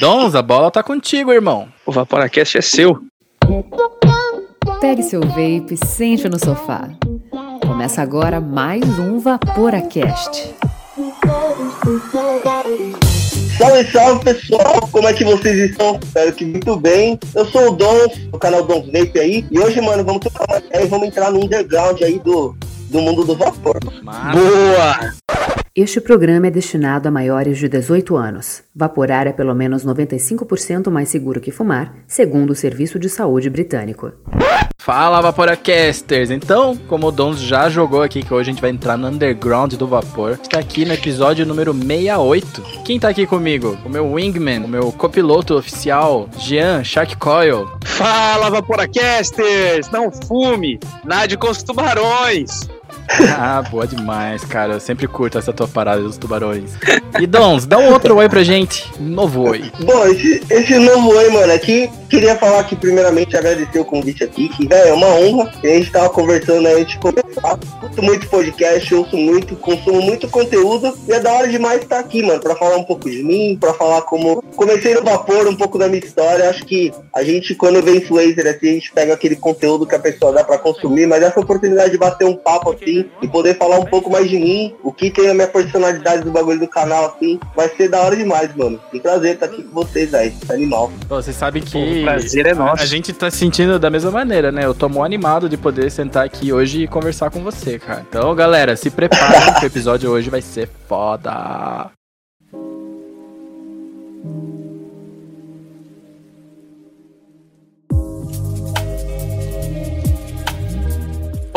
Dons, a bola tá contigo, irmão. O Vaporacast é seu. Pegue seu vape, sente no sofá. Começa agora mais um Vaporacast. Salve, salve pessoal, como é que vocês estão? Espero que muito bem. Eu sou o Dons, do canal Dons Vape aí, e hoje, mano, vamos trocar uma ideia e vamos entrar no underground aí do, do mundo do vapor. Boa! Este programa é destinado a maiores de 18 anos. Vaporar é pelo menos 95% mais seguro que fumar, segundo o Serviço de Saúde Britânico. Fala, Vaporacasters! Então, como o Dons já jogou aqui, que hoje a gente vai entrar no underground do vapor, está aqui no episódio número 68. Quem tá aqui comigo? O meu wingman, o meu copiloto oficial, Jean Shark Coil. Fala, Vaporacasters! Não fume! Nade com os tubarões! ah, boa demais, cara. Eu sempre curto essa tua parada dos tubarões. E Dons, dá um outro oi pra gente. Novo oi. Bom, esse, esse novo oi, mano, aqui, queria falar aqui primeiramente agradecer o convite aqui, que véio, é uma honra. A gente tava conversando aí, a gente conversar. Curto muito podcast, ouço muito, consumo muito conteúdo. E é da hora demais estar aqui, mano, pra falar um pouco de mim, pra falar como comecei no vapor, um pouco da minha história. Acho que a gente, quando vê influencer assim, a gente pega aquele conteúdo que a pessoa dá pra consumir, mas essa oportunidade de bater um papo assim e poder falar um pouco mais de mim, o que tem a minha personalidade do bagulho do canal, assim, vai ser da hora demais, mano. Que prazer estar aqui com vocês aí, animal. Pô, vocês sabem que o prazer é nosso. A, gente tá se sentindo da mesma maneira, né? Eu tô mó animado de poder sentar aqui hoje e conversar com você, cara. Então, galera, se preparem que o episódio hoje vai ser foda.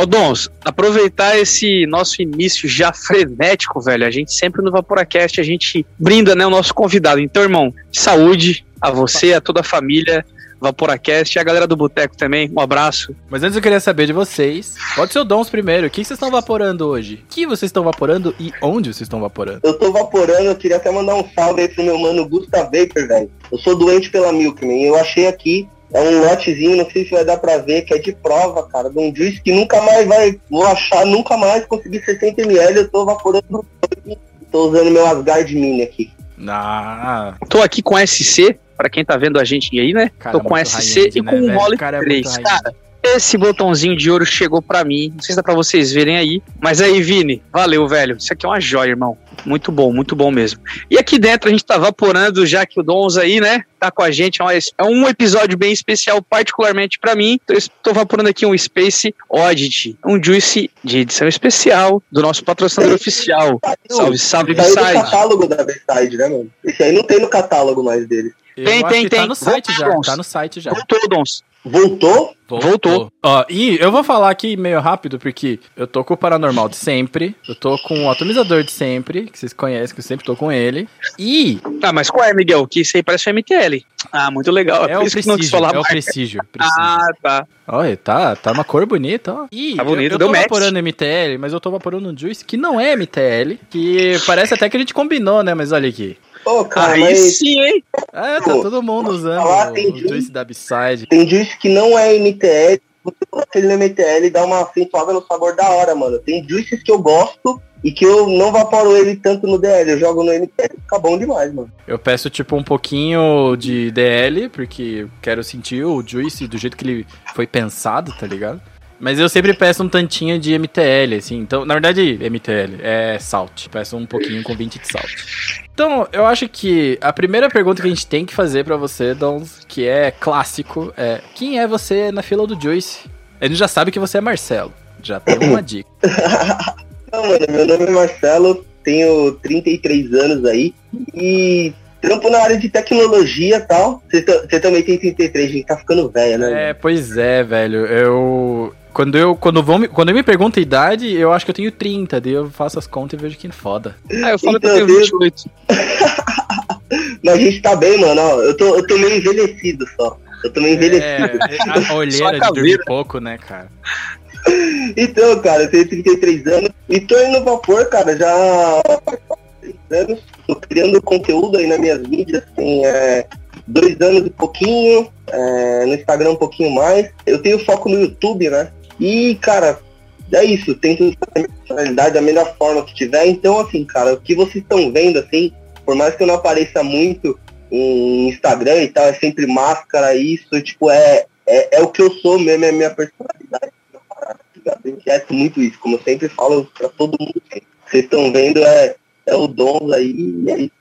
Ô Dons, aproveitar esse nosso início já frenético, velho. A gente sempre no Vaporacast, a gente brinda, né, o nosso convidado. Então, irmão, saúde a você, a toda a família. Vaporacast e a galera do Boteco também. Um abraço. Mas antes eu queria saber de vocês. Pode ser o Dons primeiro. O que vocês estão vaporando hoje? O que vocês estão vaporando e onde vocês estão vaporando? Eu tô vaporando, eu queria até mandar um salve aí pro meu mano Gusta Vapor, velho. Eu sou doente pela Milkman. Eu achei aqui é um lotezinho, não sei se vai dar pra ver, que é de prova, cara, de um juice que nunca mais vai, vou achar, nunca mais conseguir 60ml, eu tô vaporando, tô usando meu Asgard Mini aqui. Ah, Tô aqui com SC, pra quem tá vendo a gente aí, né? Cara, Tô com muito SC e né, com um? Mole O cara é 3. Cara, esse botãozinho de ouro chegou pra mim. Não sei se dá pra vocês verem aí. Mas aí, Vini, valeu, velho. Isso aqui é uma joia, irmão. Muito bom, muito bom mesmo. E aqui dentro a gente tá vaporando, já que o Dons aí, né, tá com a gente. É um- É episódio bem especial, particularmente pra mim. Então, eu estou vaporando aqui um Space Oddity, um Juice de edição especial do nosso patrocinador oficial. Salve, salve, Saiu Side. catálogo da Versailles, né, mano? Esse aí não tem no catálogo mais dele. eu Tem, tem, tá tem. no site já. Voltou, Tá no site já. Voltou, Dons. Voltou? Voltou. Ó, e eu vou falar aqui meio rápido, porque eu tô com o Paranormal de sempre, eu tô com o Atomizador de sempre, que vocês conhecem, que eu sempre tô com ele, e Ah, mas qual é, Miguel? Que isso aí parece um MTL. Ah, muito legal. é por o prestígio, falar é o prestígio. prestígio. Ah, tá. Olha, tá, tá uma cor bonita, ó. E Tá bonito, eu, eu deu tô match. vaporando MTL, mas eu tô vaporando um Juice que não é MTL, que parece até que a gente combinou, né? Mas olha aqui. Ô, cara, Aí mas sim, hein? É, tá todo mundo usando falar, o, tem o Juice da Upside. tem juice que não é MTL. Você coloca ele no MTL e dá uma acentuada no sabor da hora, mano. Tem juices que eu gosto e que eu não vaporo ele tanto no DL. Eu jogo no MTL. Fica bom demais, mano. Eu peço, tipo, um pouquinho de DL, porque quero sentir o Juice do jeito que ele foi pensado, tá ligado? Mas eu sempre peço um tantinho de MTL, assim. Então, na verdade, MTL é salt. Peço um pouquinho com 20 de salt. Então, eu acho que a primeira pergunta que a gente tem que fazer pra você, Dons, que é clássico, é: quem é você na fila do? A gente já sabe que você é Marcelo. Já tem uma dica. Não, mano, meu nome é Marcelo, tenho 33 anos aí e trampo na área de tecnologia e tal. Você ta- você também tem 33, a gente tá ficando velho, né? É, pois é, velho. Eu. Quando eu. Quando, vão, me- quando eu me pergunto a idade, eu acho que eu tenho 30. Daí eu faço as contas e vejo que foda. Ah, eu falo que eu Então, tenho Deus. 28. Mas a gente tá bem, mano. Ó, eu, tô, eu tô meio envelhecido só. Eu tô meio envelhecido. É, a olheira a de dormir pouco, né, cara? Então, cara, eu tenho 33 anos e tô indo no vapor, cara, já anos. Tô criando conteúdo aí nas minhas mídias, tem é, dois anos e pouquinho, é, no Instagram um pouquinho mais. Eu tenho foco no YouTube, né? E, cara, é isso, tento fazer a personalidade da melhor forma que tiver. Então, assim, cara, o que vocês estão vendo, assim, por mais que eu não apareça muito, em Instagram e tal, é sempre máscara, isso, tipo, é, é, é o que eu sou mesmo, é a minha personalidade. Eu esqueço muito isso, como eu sempre falo pra todo mundo. Vocês estão vendo, é, é o dom aí, e é isso.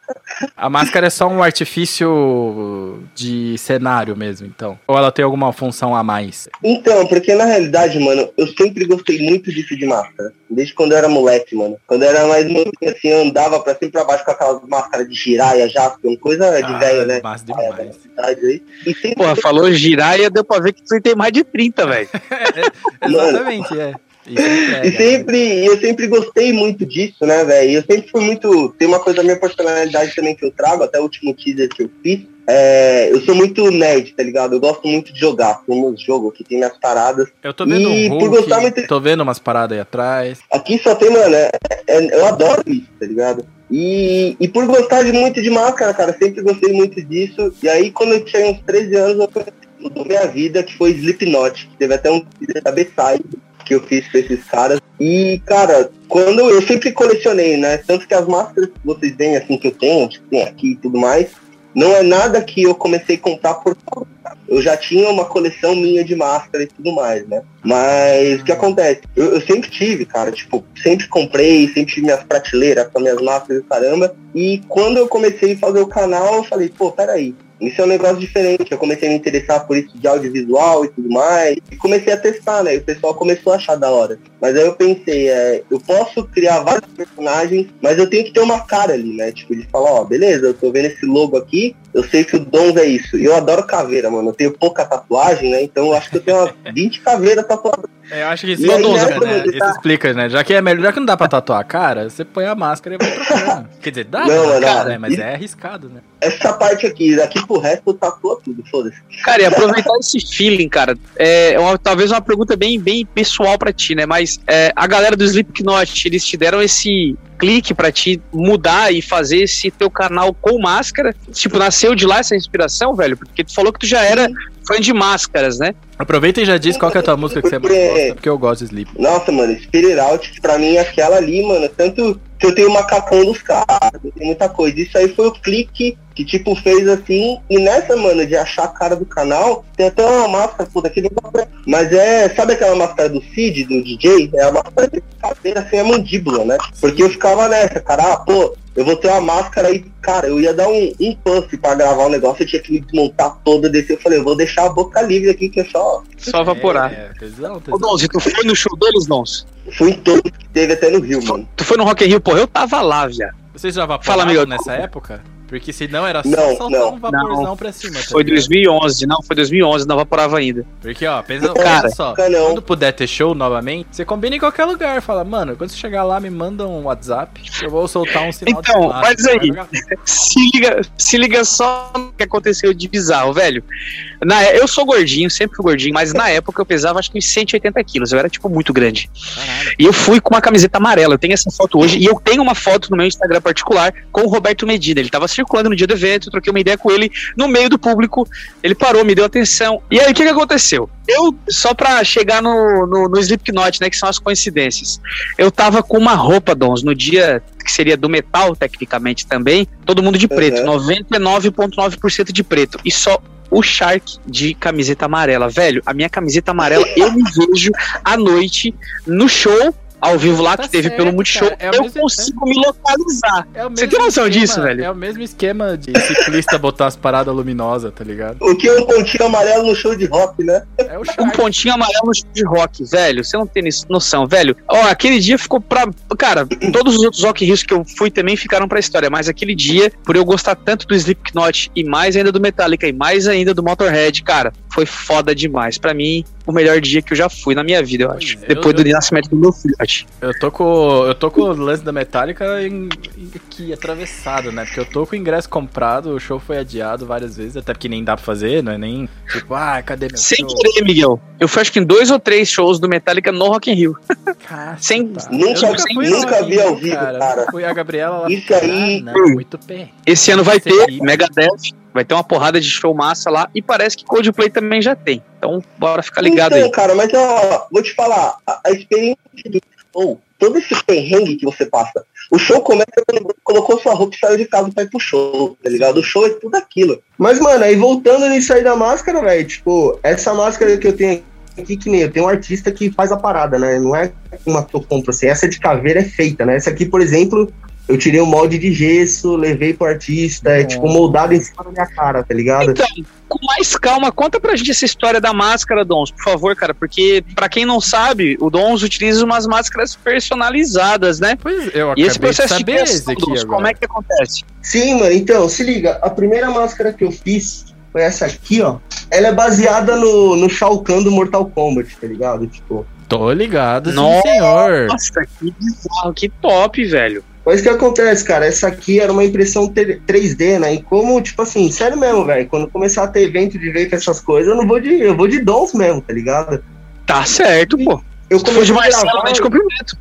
A máscara é só um artifício de cenário mesmo, então. Ou ela tem alguma função a mais? Então, porque na realidade, mano, eu sempre gostei muito disso de máscara. Desde quando eu era moleque, mano. Quando eu era mais novo, assim, eu andava pra cima e pra baixo com aquelas máscaras de giraia, jasper, coisa de Ah, velho, né? massa demais. É. E sempre Porra, falou giraia, deu pra ver que você tem mais de 30, velho. Exatamente, é. E sempre, eu sempre gostei muito disso, né, velho? Eu sempre fui muito. Tem uma coisa da minha personalidade também que eu trago, até o último teaser que eu fiz. É, eu sou muito nerd, tá ligado? Eu gosto muito de jogar. Como nos jogos que tem minhas paradas. Eu tô vendo E um por Hulk, gostar muito- tô vendo umas paradas aí atrás. Aqui só tem, mano, é- é- eu adoro isso, tá ligado? E, e por gostar de muito de máscara, cara, sempre gostei muito disso. E aí, quando eu tinha uns 13 anos, eu conheci minha vida, que foi Slipknot. que Teve até um teaser da B-Side que eu fiz pra esses caras. E, cara, quando eu sempre colecionei, né? Tanto que as máscaras que vocês veem, assim, que eu tenho, que tem aqui e tudo mais, não é nada que eu comecei a comprar por causa. Eu já tinha uma coleção minha de máscara e tudo mais, né? Mas o que acontece? Eu, eu sempre tive, cara, tipo, sempre comprei, sempre tive minhas prateleiras com minhas máscaras e caramba. E quando eu comecei a fazer o canal, eu falei, pô, peraí, isso é um negócio diferente. Eu comecei a me interessar por isso de audiovisual e tudo mais. E comecei a testar, né? E o pessoal começou a achar da hora. Mas aí eu pensei, é, eu posso criar vários personagens, mas eu tenho que ter uma cara ali, né? Tipo, de falar, ó, beleza, eu tô vendo esse logo aqui, eu sei que o Dons é isso. E eu adoro caveira, mano. Eu tenho pouca tatuagem, né? Então eu acho que eu tenho umas 20 caveiras tatuadas. É, Eu acho que isso aí, né, né? Isso tá- explica, né? Já que é melhor, já que não dá pra tatuar a cara, você põe a máscara e vai trocando. Quer dizer, dá, Não, pra cara, né? Mas é arriscado, né? Essa parte aqui, daqui pro resto eu tatuo tudo, foda-se. Cara, e aproveitar esse feeling, cara, é uma- talvez uma pergunta bem, bem pessoal pra ti, né? Mas é, a galera do Slipknot, eles te deram esse clique pra te mudar e fazer esse teu canal com máscara? Tipo, nasceu de lá essa inspiração, velho? Porque tu falou que tu já era fã de máscaras, né? Aproveita e já diz qual que é a tua música que você mais gosta, porque eu gosto de Sleep. Nossa, mano, Spirit Out, pra mim, aquela ali, mano, tanto que eu tenho o macacão dos caras, tenho muita coisa. Isso aí foi o clique que, tipo, fez assim. E nessa, mano, de achar a cara do canal, tem até uma máscara, pô, daquele Mas é, sabe aquela máscara do Cid, do DJ? É a máscara de caveira sem a mandíbula, né? Porque eu ficava nessa, cara, ah, pô, eu vou ter uma máscara aí, cara, eu ia dar um, um puff pra gravar o negócio, eu tinha que me desmontar toda, descer. Eu falei, eu vou deixar a boca livre aqui, que é só. Só evaporar. É, tesão, Ô. Donzi, tu foi no show deles, Donzi? Fui em todos que teve até no Rio, mano. Tu foi no Rock in Rio? Pô, eu tava lá, viado. Vocês já Fala, vaporavam amigo. nessa época? Porque se não era só Não, soltar não. um vaporzão pra cima. tá Foi ligado? 2011, não, foi 2011, não vaporava ainda. Porque, ó, pensa, Cara, pensa só. Não. Quando puder ter show novamente, você combina em qualquer lugar. Fala, mano, quando você chegar lá, me manda um WhatsApp. Eu vou soltar um sinal Então, de fumaça, mas aí, se liga, se liga só no que aconteceu de bizarro, velho. Na, eu sou gordinho, sempre fui gordinho, mas na época eu pesava acho que uns 180 quilos. Eu era, tipo, muito grande. Caralho. E eu fui com uma camiseta amarela. Eu tenho essa foto hoje. E eu tenho uma foto no meu Instagram particular com o Roberto Medina. Ele tava circulando no dia do evento, eu troquei uma ideia com ele no meio do público. Ele parou, me deu atenção. E aí, o que, que aconteceu? Eu, só pra chegar no, no, no Slipknot, né, que são as coincidências, eu tava com uma roupa, Dons, no dia que seria do metal, tecnicamente também, todo mundo de preto, Uhum. 99,9% de preto. E só o Shark de camiseta amarela. Velho, a minha camiseta amarela, eu me vejo à noite no show, ao vivo lá, Tá que teve certo, pelo Multishow. É o eu consigo me localizar. É Você tem noção esquema- disso, velho? É o mesmo esquema de ciclista botar as paradas luminosas, tá ligado? O que é um pontinho amarelo no show de rock, né? É o Um pontinho amarelo no show de rock, velho. Você não tem noção, velho. Ó, aquele dia ficou pra. Cara, todos os outros Rock Rios que eu fui também ficaram pra história, mas aquele dia, por eu gostar tanto do Slipknot e mais ainda do Metallica e mais ainda do Motorhead, cara, foi foda demais. Pra mim, o melhor dia que eu já fui na minha vida, eu acho. Eu- Depois eu- do nascimento do meu filho, acho. Eu tô com. Eu tô com o lance da Metallica em- em- aqui atravessado, né? Porque eu tô com o ingresso comprado, o show foi adiado várias vezes, até porque nem dá pra fazer, não é nem tipo, ah, cadê meu Sem show? querer, Miguel. Eu fui acho que em dois ou três shows do Metallica no Rock in Rio. Sem- Nunca- no nunca Rock in vi ao vivo, cara. Fui a Gabriela lá. Isso aí- Ah, não, muito bem. Esse ano vai Esse ter aí- Megadeth, vai ter uma porrada de show massa lá e parece que Coldplay também já tem. Então, bora ficar ligado então, aí. cara, mas ó, vou te falar, a, a experiência do show todo esse perrengue que você passa. O show começa quando colocou sua roupa e saiu de casa pra ir pro show, tá ligado? O show é tudo aquilo. Mas, mano, aí voltando nisso aí da máscara, velho, tipo, essa máscara que eu tenho aqui, que nem eu tenho um artista que faz a parada, né? Não é uma que eu compro assim, essa de caveira é feita, né? Essa aqui, por exemplo, eu tirei um molde de gesso, levei pro artista, é tipo moldado em cima da minha cara, tá ligado? Então, com mais calma, conta pra gente essa história da máscara, Dons, por favor, cara, porque pra quem não sabe, o Dons utiliza umas máscaras personalizadas, né? Pois eu E esse acabei de processo de saber criação, esse aqui Dons, agora. como é que acontece? Sim, mano, então, se liga, a primeira máscara que eu fiz foi essa aqui, ó. Ela é baseada no, no Shao Kahn do Mortal Kombat, tá ligado? Tipo, Tô ligado, sim, Nossa. senhor. Nossa, que bizarro, que top, velho. Mas o que acontece, cara? Essa aqui era uma impressão te- 3D, né? E como, tipo assim, sério mesmo, velho. Quando começar a ter evento de ver com essas coisas, eu não vou de. Eu vou de dons mesmo, tá ligado? Tá certo, pô. Eu de comecei a Marcelo, gravar, eu te cumprimento.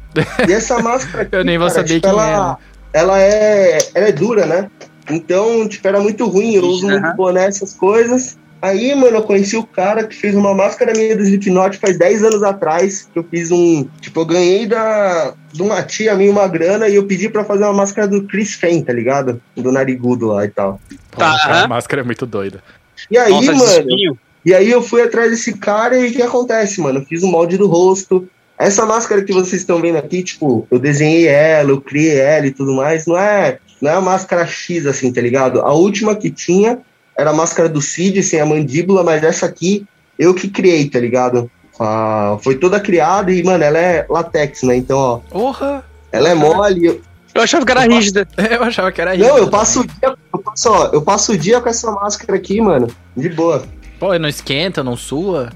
e essa máscara aqui, Eu nem vou cara, saber tipo, quem ela, ela é. Ela é dura, né? Então, tipo, era muito ruim. Eu uso muito boné, essas coisas. Aí, mano, eu conheci o cara que fez uma máscara minha do Slipknot faz 10 anos atrás. Que eu fiz um. Tipo, eu ganhei da, de uma tia minha uma grana e eu pedi pra fazer uma máscara do Chris Fane, tá ligado? Do narigudo lá e tal. Pô, Tá, aquela aham. máscara é muito doida. E aí, Nossa, mano. espinho. E aí eu fui atrás desse cara e o que acontece, mano? Eu fiz um molde do rosto. Essa máscara que vocês estão vendo aqui, tipo, eu desenhei ela, eu criei ela e tudo mais, não é, não é a máscara X, assim, tá ligado? A última que tinha era a máscara do Cid, sem a mandíbula, mas essa aqui eu que criei, tá ligado? Ah, foi toda criada e, mano, ela é latex, né? Então, ó, Porra! ela é mole. eu- Eu achava que era rígida. Eu achava que era Não, isso. eu passo o dia, eu passo, ó, eu passo o dia com essa máscara aqui, mano, de boa. Pô, não esquenta, não sua?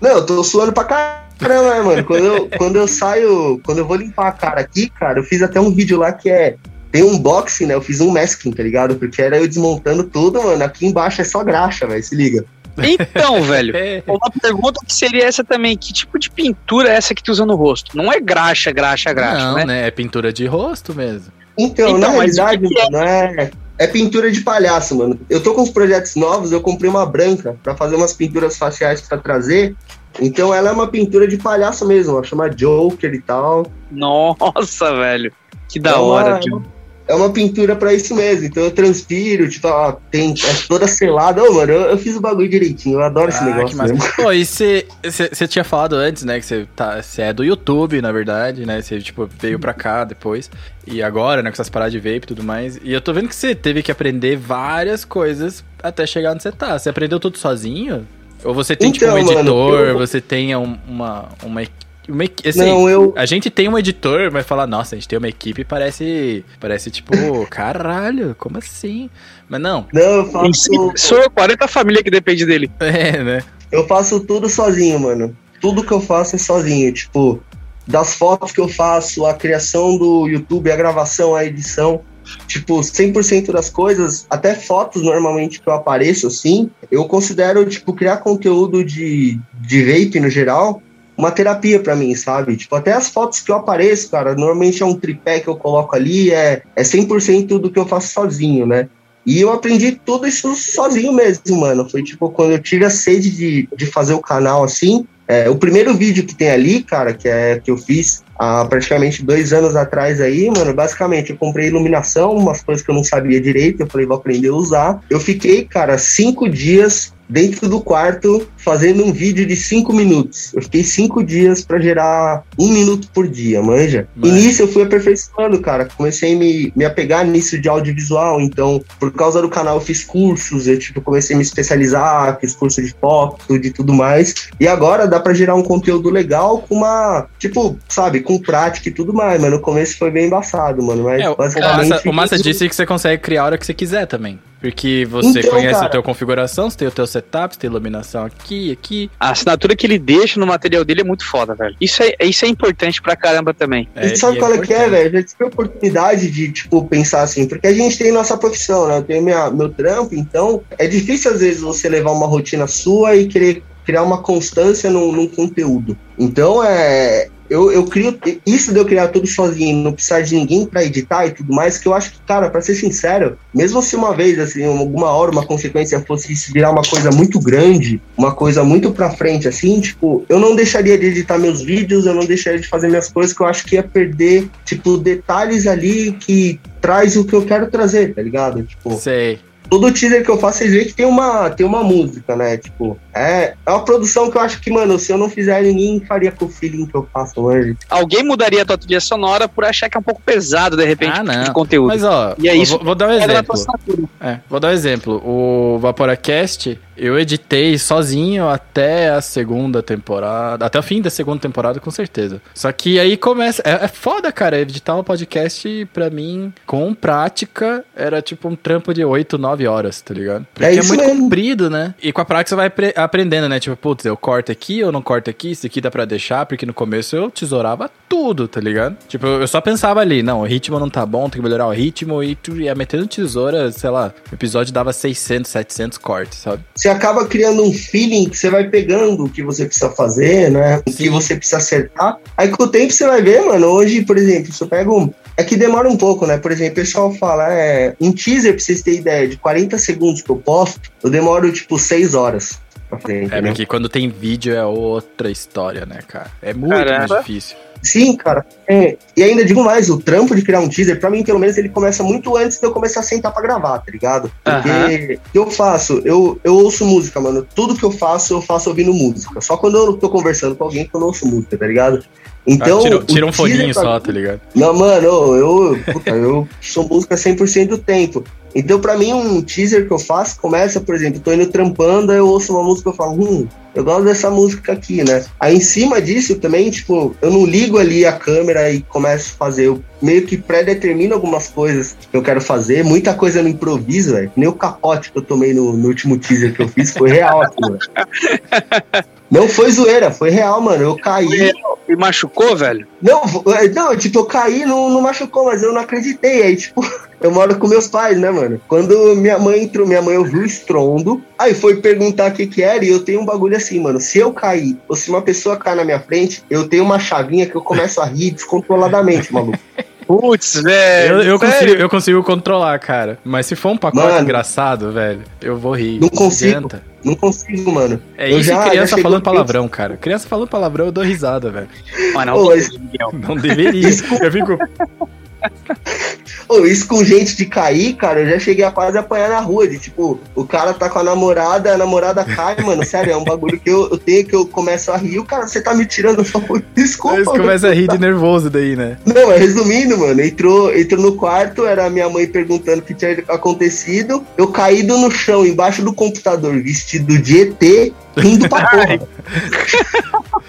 Não, eu tô suando pra caramba, né, mano? Quando eu, quando eu saio, quando eu vou limpar a cara aqui, cara, eu fiz até um vídeo lá que é. Tem um unboxing, né? Eu fiz um masking, tá ligado? Porque era eu desmontando tudo, mano. Aqui embaixo é só graxa, velho. Se liga. Então, velho, uma pergunta que seria essa também: que tipo de pintura é essa que tu usa no rosto? Não é graxa, graxa, graxa, não, né? né? É pintura de rosto mesmo. Então, Então, na realidade, que que é? mano, é. É pintura de palhaço, mano. Eu tô com uns projetos novos, eu comprei uma branca pra fazer umas pinturas faciais pra trazer. Então ela é uma pintura de palhaço mesmo, ó, chama Joker e tal. Nossa, velho. Que da É uma- hora, tio. É uma pintura pra isso mesmo. Então eu transpiro, tipo, ó, tem é toda selada. Ô, mano, eu, eu fiz o bagulho direitinho. Eu adoro esse Ah, que negócio massa. mesmo. Pô, e você tinha falado antes, né, que você tá, cê é do YouTube, na verdade, né? Você, tipo, veio pra cá depois. E agora, né, com essas paradas de vape e tudo mais. E eu tô vendo que você teve que aprender várias coisas até chegar onde você tá. Você aprendeu tudo sozinho? Ou você tem, tipo, um Então, mano, editor, eu- você tem um- uma... uma, uma assim, Não, eu. A gente tem um editor, mas falar, nossa, a gente tem uma equipe parece. Parece tipo, caralho, como assim? Mas não, Não, eu faço. Sou eu, 40 família que depende dele. é, né? Eu faço tudo sozinho, mano. Tudo que eu faço é sozinho. Tipo, das fotos que eu faço, a criação do YouTube, a gravação, a edição. Tipo, 100% das coisas, até fotos normalmente que eu apareço assim, eu considero, tipo, criar conteúdo de, de vape no geral, uma terapia pra mim, sabe? Tipo, até as fotos que eu apareço, cara, normalmente é um tripé que eu coloco ali, é, é 100% do que eu faço sozinho, né? E eu aprendi tudo isso sozinho mesmo, mano. Foi tipo quando eu tive a sede de, de fazer o canal assim. é, o primeiro vídeo que tem ali, cara, que é que eu fiz há praticamente dois anos atrás aí, mano. Basicamente, eu comprei iluminação, umas coisas que eu não sabia direito. Eu falei, vou aprender a usar. Eu fiquei, cara, cinco dias dentro do quarto fazendo um vídeo de cinco minutos. Eu fiquei cinco dias pra gerar um minuto por dia, manja. E Mano. nisso eu fui aperfeiçoando, cara. Comecei a me, me apegar nisso de audiovisual. Então, por causa do canal, eu fiz cursos. Eu, tipo, comecei a me especializar, fiz curso de foto, de tudo mais. E agora dá pra gerar um conteúdo legal com uma, tipo, sabe, com prática e tudo mais. Mas no começo foi bem embaçado, mano. Mas É, o basicamente. massa, o massa disso é que você consegue criar a hora que você quiser também. Porque você Então, conhece cara. a tua configuração, você tem o teu setup, você tem iluminação aqui, aqui. A assinatura que ele deixa no material dele é muito foda, velho. Isso é, isso é importante pra caramba também. É, e sabe e qual é que é, velho? Já tive a oportunidade de, tipo, pensar assim, porque a gente tem nossa profissão, né? Eu tenho minha, meu trampo, então é difícil às vezes você levar uma rotina sua e querer criar uma constância num, num conteúdo. Então, é. Eu, eu crio. Isso de eu criar tudo sozinho, não precisar de ninguém para editar e tudo mais, que eu acho que, cara, para ser sincero, mesmo se uma vez, assim, alguma hora, uma consequência fosse isso virar uma coisa muito grande, uma coisa muito pra frente, assim, tipo, eu não deixaria de editar meus vídeos, eu não deixaria de fazer minhas coisas, que eu acho que ia perder, tipo, detalhes ali que traz o que eu quero trazer, tá ligado? Tipo. Sei todo teaser que eu faço, vocês veem que tem uma, tem uma música, né? Tipo, é, é uma produção que eu acho que, mano, se eu não fizer, ninguém faria com o feeling que eu faço hoje. Alguém mudaria a tua trilha sonora por achar que é um pouco pesado, de repente, ah, não. de conteúdo. Mas, ó, e é isso vou, vou dar um exemplo. É, vou dar um exemplo. O Vaporacast, eu editei sozinho até a segunda temporada, até o fim da segunda temporada, com certeza. Só que aí começa. É, é foda, cara. Editar um podcast, pra mim, com prática, era tipo um trampo de 8, 9 horas, tá ligado? Porque é, é muito mesmo. comprido, né? E com a prática você vai aprendendo, né? Tipo, putz, eu corto aqui, eu não corto aqui, isso aqui dá pra deixar, porque no começo eu tesourava tudo, tá ligado? Tipo, eu só pensava ali, não, o ritmo não tá bom, tem que melhorar o ritmo, e tu ia metendo tesoura, sei lá, o episódio dava 600, 700 cortes, sabe? Você acaba criando um feeling que você vai pegando o que você precisa fazer, né? O que você precisa acertar. Aí com o tempo você vai ver, mano, hoje, por exemplo, se eu pego um é que demora um pouco, né? Por exemplo, o pessoal fala, é, um teaser, pra vocês terem ideia, de 40 segundos que eu posto, eu demoro tipo 6 horas pra frente. É, né? porque quando tem vídeo é outra história, né, cara? É muito Caramba. mais difícil. Sim, cara. É, e ainda digo mais, o trampo de criar um teaser, pra mim, pelo menos, ele começa muito antes de eu começar a sentar pra gravar, tá ligado? Porque o que eu faço? Eu, eu ouço música, mano. Tudo que eu faço, eu faço ouvindo música. Só quando eu tô conversando com alguém que eu não ouço música, tá ligado? Então, ah, tira, tira um foninho pra... só, tá ligado? Não, mano, eu, puta, eu sou música 100% do tempo. Então, pra mim, um teaser que eu faço começa, por exemplo, tô indo trampando, eu ouço uma música e falo, hum, eu gosto dessa música aqui, né? Aí, em cima disso, também, tipo, eu não ligo ali a câmera e começo a fazer. Eu meio que pré-determino algumas coisas que eu quero fazer. Muita coisa no improviso, velho. Nem o capote que eu tomei no, no último teaser que eu fiz foi real, assim, Não foi zoeira, foi real, mano. Eu caí. E machucou, velho? Não, não, tipo, eu caí, não, não machucou, mas eu não acreditei. Aí, tipo, eu moro com meus pais, né, mano? Quando minha mãe entrou, minha mãe ouviu o estrondo, aí foi perguntar o que que era, e eu tenho um bagulho assim, mano. Se eu cair, ou se uma pessoa cair na minha frente, eu tenho uma chavinha que eu começo a rir descontroladamente, maluco. Putz, velho. Eu, eu consigo, eu consigo controlar, cara. Mas se for um pacote mano, engraçado, velho, eu vou rir. Não consigo. Adianta. Não consigo, mano. É eu isso já, criança falando palavrão, cara. Criança falando palavrão, eu dou risada, velho. Mano, não, não deveria. eu fico. Oh, isso com gente de cair, cara, eu já cheguei a quase apanhar na rua. De tipo, o cara tá com a namorada, a namorada cai, mano. Sério, é um bagulho que eu, eu tenho que eu começo a rir. O cara, você tá me tirando só desculpa. Você começa a rir de nervoso daí, né? Não, mas resumindo, mano, entrou, entrou no quarto, era minha mãe perguntando o que tinha acontecido. Eu caído no chão, embaixo do computador, vestido de ET, rindo pra porra.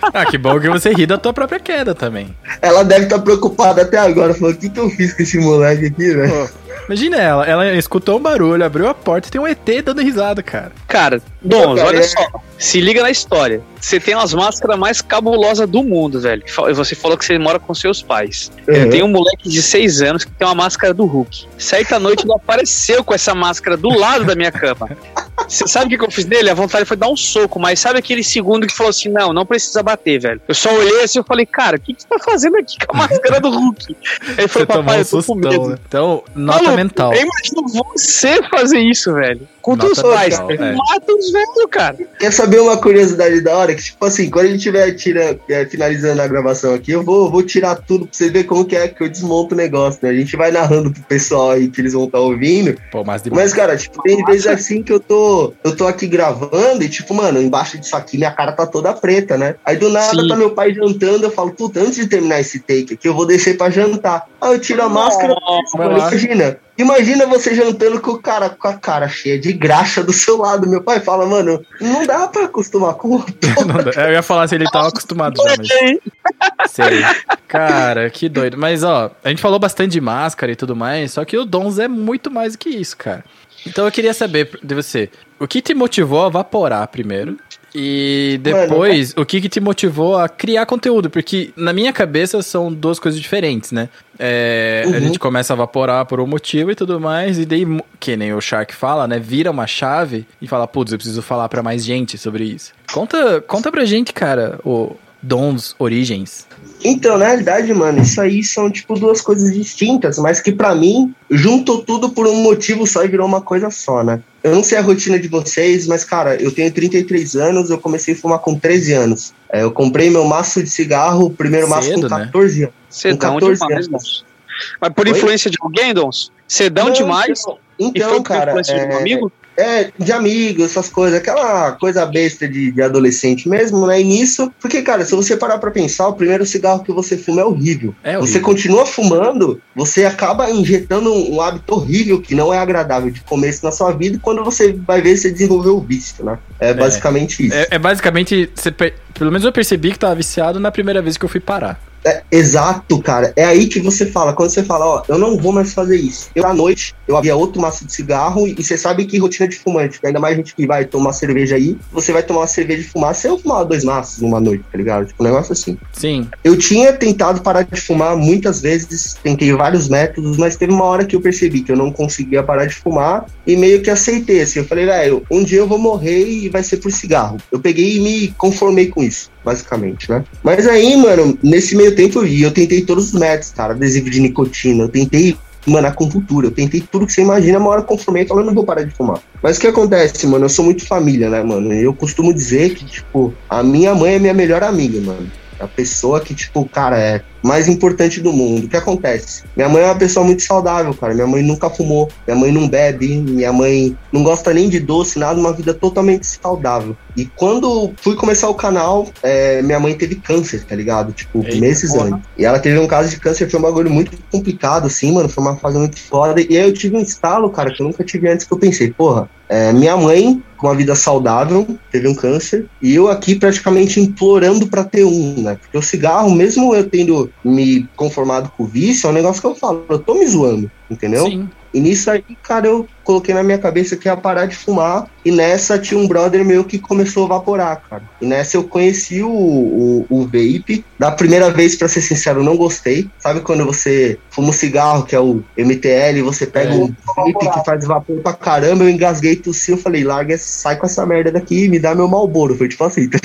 ah, que bom que você ri da tua própria queda também. Ela deve estar tá preocupada até agora, falou, o que que eu fiz com esse moleque aqui, velho? Imagina ela, ela escutou um barulho, abriu a porta e tem um ET dando risada, cara. Cara, Dons, olha é... só. Se liga na história. Você tem as máscaras mais cabulosas do mundo, velho. Você falou que você mora com seus pais. Uhum. Eu tenho um moleque de 6 anos que tem uma máscara do Hulk. Certa noite ele apareceu com essa máscara do lado da minha cama. Você sabe o que eu fiz dele? A vontade foi dar um soco, mas sabe aquele segundo que falou assim: não, não precisa bater, velho. Eu só olhei assim e falei, cara, o que, que você tá fazendo aqui com a máscara do Hulk? Ele falou, papai, eu tô com medo. Né? Então, nota mental. Eu imagino você fazer isso, velho. Com os pais. É. Mata os velhos, cara. Quer saber uma curiosidade da hora? Que, tipo assim, quando a gente estiver tira, é, finalizando a gravação aqui, eu vou, vou tirar tudo pra você ver como que é que eu desmonto o negócio, né? A gente vai narrando pro pessoal aí que eles vão estar tá ouvindo. Pô, mas, mas, cara, tipo, tem vezes assim que eu tô, eu tô aqui gravando e, tipo, mano, embaixo disso aqui minha cara tá toda preta, né? Aí do nada Sim. tá meu pai jantando, eu falo, puta, antes de terminar esse take aqui, eu vou descer pra jantar. Aí eu tiro a máscara, imagina, Imagina você jantando com o cara com a cara cheia de graxa do seu lado. Meu pai fala, mano, não dá pra acostumar com o Eu ia falar se ele tava acostumado já, mas. Sei. Cara, que doido. Mas, ó, a gente falou bastante de máscara e tudo mais, só que o Dons é muito mais do que isso, cara. Então eu queria saber de você, o que te motivou a vaporar primeiro? E depois, Mano, o que, que te motivou a criar conteúdo? Porque na minha cabeça são duas coisas diferentes, né? É, uhum. A gente começa a evaporar por um motivo e tudo mais, e daí, que nem o Shark fala, né? Vira uma chave e fala, putz, eu preciso falar para mais gente sobre isso. Conta, conta pra gente, cara, o, Dons Origens? Então, na realidade, mano, isso aí são, tipo, duas coisas distintas, mas que para mim juntou tudo por um motivo só e virou uma coisa só, né? Eu não sei a rotina de vocês, mas, cara, eu tenho 33 anos, eu comecei a fumar com 13 anos. É, eu comprei meu maço de cigarro, o primeiro maço Cedo, com né? 14 anos. Cedão Com 14 demais, anos. Dons. Mas por Oi? influência de alguém, Dons? Cedão Não, demais? Então, e então, cara, influência de um é, amigo? É, de amigos, essas coisas, aquela coisa besta de, de adolescente mesmo, né? E nisso, porque, cara, se você parar pra pensar, o primeiro cigarro que você fuma é horrível. É Você horrível. continua fumando, você acaba injetando um, um hábito horrível que não é agradável de começo na sua vida, e quando você vai ver, você desenvolveu o vício, né? É basicamente isso. É, é basicamente, você pelo menos eu percebi que tava viciado na primeira vez que eu fui parar. É, exato, cara. É aí que você fala, quando você fala, ó, eu não vou mais fazer isso. Eu, à noite, eu havia outro maço de cigarro e, e você sabe que rotina de fumante, ainda mais gente que vai tomar cerveja aí, você vai tomar uma cerveja e fumar, você vai fumar dois maços numa noite, tá ligado? Tipo, um negócio assim. Sim. Eu tinha tentado parar de fumar muitas vezes, tentei vários métodos, mas teve uma hora que eu percebi que eu não conseguia parar de fumar e meio que aceitei, assim. Eu falei, velho, um dia eu vou morrer e vai ser por cigarro. Eu peguei e me conformei com isso, basicamente, né? Mas aí, mano, nesse meio eu vi, eu tentei todos os métodos, cara, adesivo de nicotina, eu tentei. Mano, a acupuntura, eu tentei tudo que você imagina, uma hora eu conformei e não vou parar de fumar. Mas o que acontece, mano? Eu sou muito família, né, mano? Eu costumo dizer que, tipo, a minha mãe é minha melhor amiga, mano. A pessoa que, tipo, cara, é mais importante do mundo. O que acontece? Minha mãe é uma pessoa muito saudável, cara. Minha mãe nunca fumou, minha mãe não bebe, minha mãe não gosta nem de doce, nada, uma vida totalmente saudável. E quando fui começar o canal, é, minha mãe teve câncer, tá ligado? Tipo, Eita, meses porra. antes. E ela teve um caso de câncer, foi um bagulho muito complicado, assim, mano. Foi uma fase muito foda. E aí eu tive um estalo, cara, que eu nunca tive antes, que eu pensei, porra, é, minha mãe, com uma vida saudável, teve um câncer, e eu aqui praticamente implorando pra ter um, né? Porque o cigarro, mesmo eu tendo me conformado com o vício, é um negócio que eu falo, eu tô me zoando, entendeu? Sim. E nisso aí, cara, eu coloquei na minha cabeça que ia parar de fumar. E nessa tinha um brother meu que começou a vaporar, cara. E nessa eu conheci o, o, o vape. Da primeira vez, pra ser sincero, eu não gostei. Sabe quando você fuma um cigarro, que é o MTL, você pega É. o vape que faz vapor pra caramba, eu engasguei, tossi, eu falei, larga, sai com essa merda daqui e me dá meu malboro. Foi tipo assim, tá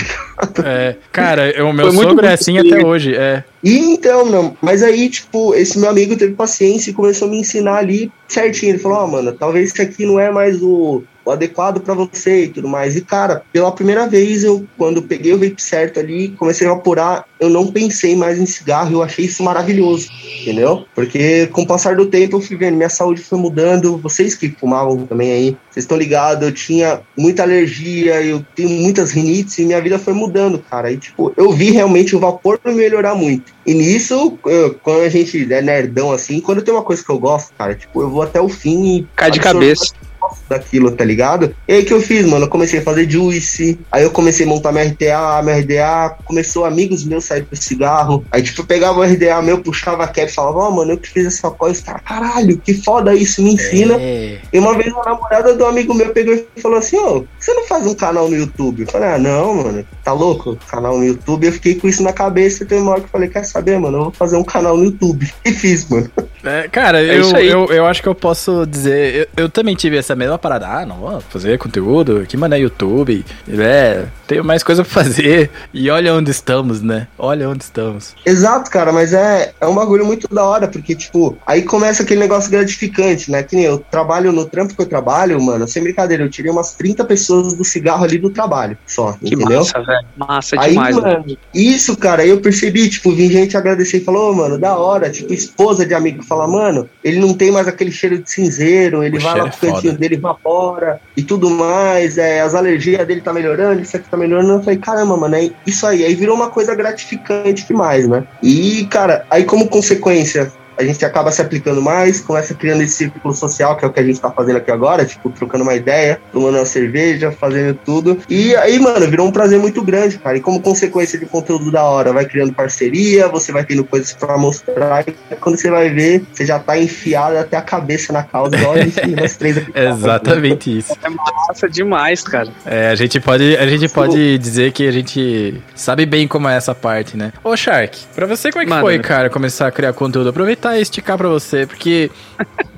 É, cara, o meu sogro é assim até hoje. É. E então, não, mas aí, tipo, esse meu amigo teve paciência e começou a me ensinar ali certinho. Ele falou: Ó, mano, talvez isso aqui não é mais o adequado pra você e tudo mais. E, cara, pela primeira vez, eu, quando peguei o vape certo ali, comecei a evaporar, eu não pensei mais em cigarro, eu achei isso maravilhoso, entendeu? Porque com o passar do tempo eu fui vendo, minha saúde foi mudando. Vocês que fumavam também aí, vocês estão ligados, eu tinha muita alergia, eu tenho muitas rinites e minha vida foi mudando, cara. E, tipo, eu vi realmente o vapor melhorar muito. E nisso, eu- quando a gente é nerdão assim, quando tem uma coisa que eu gosto, cara, tipo, eu vou até o fim e. Cai de absorvo daquilo, tá ligado? E aí que eu fiz, mano? Eu comecei a fazer juice, aí eu comecei a montar minha RDA, minha RDA começou amigos meus saírem pro cigarro. Aí, tipo, eu pegava o RDA meu, puxava a cap e falava, ó, mano, eu que fiz essa coisa, os caras, caralho, que foda isso, me ensina. É. E uma vez uma namorada do amigo meu pegou e falou assim, ô, você não faz um canal no YouTube? Eu falei, ah, não, mano, tá louco? Canal no YouTube, eu fiquei com isso na cabeça, tem uma hora que eu falei, quer saber, mano, eu vou fazer um canal no YouTube. E fiz, mano. É, cara, É eu, eu, eu acho que eu posso dizer. Eu, eu também tive essa mesma parada. Ah, não vou fazer conteúdo. Que mano é YouTube. É, tenho mais coisa pra fazer. E olha onde estamos, né? Olha onde estamos. Exato, cara, mas é, é um bagulho muito da hora, porque, tipo, aí começa aquele negócio gratificante, né? Que nem eu trabalho no trampo que eu trabalho, mano, sem brincadeira, eu tirei umas 30 pessoas do cigarro ali do trabalho, só, Que entendeu? massa, velho. Massa Aí, demais, né? mano, isso, cara, aí eu percebi, tipo, vim gente agradecer e falou, "Ô, mano, da hora, tipo, esposa de amigo fala, mano, ele não tem mais aquele cheiro de cinzeiro, ele O vai lá é pro cantinho foda. dele, evapora e tudo mais, é, as alergias dele tá melhorando, isso aqui tá melhorando, eu falei, caramba, mano, é isso aí, aí virou uma coisa gratificante demais, né? E, cara, aí como consequência, a gente acaba se aplicando mais, começa criando esse círculo social, que é o que a gente tá fazendo aqui agora, tipo, trocando uma ideia, tomando uma cerveja, fazendo tudo. E aí, mano, virou um prazer muito grande, cara. E como consequência de conteúdo da hora, vai criando parceria, você vai tendo coisas pra mostrar, e quando você vai ver, você já tá enfiado até a cabeça na causa, igual a gente, nós três aqui. Exatamente isso. É massa demais, cara. É, a gente pode, a gente pode dizer que a gente sabe bem como é essa parte, né? Ô, Shark, pra você como é que Mano. foi, cara, começar a criar conteúdo? Aproveitar e esticar pra você, porque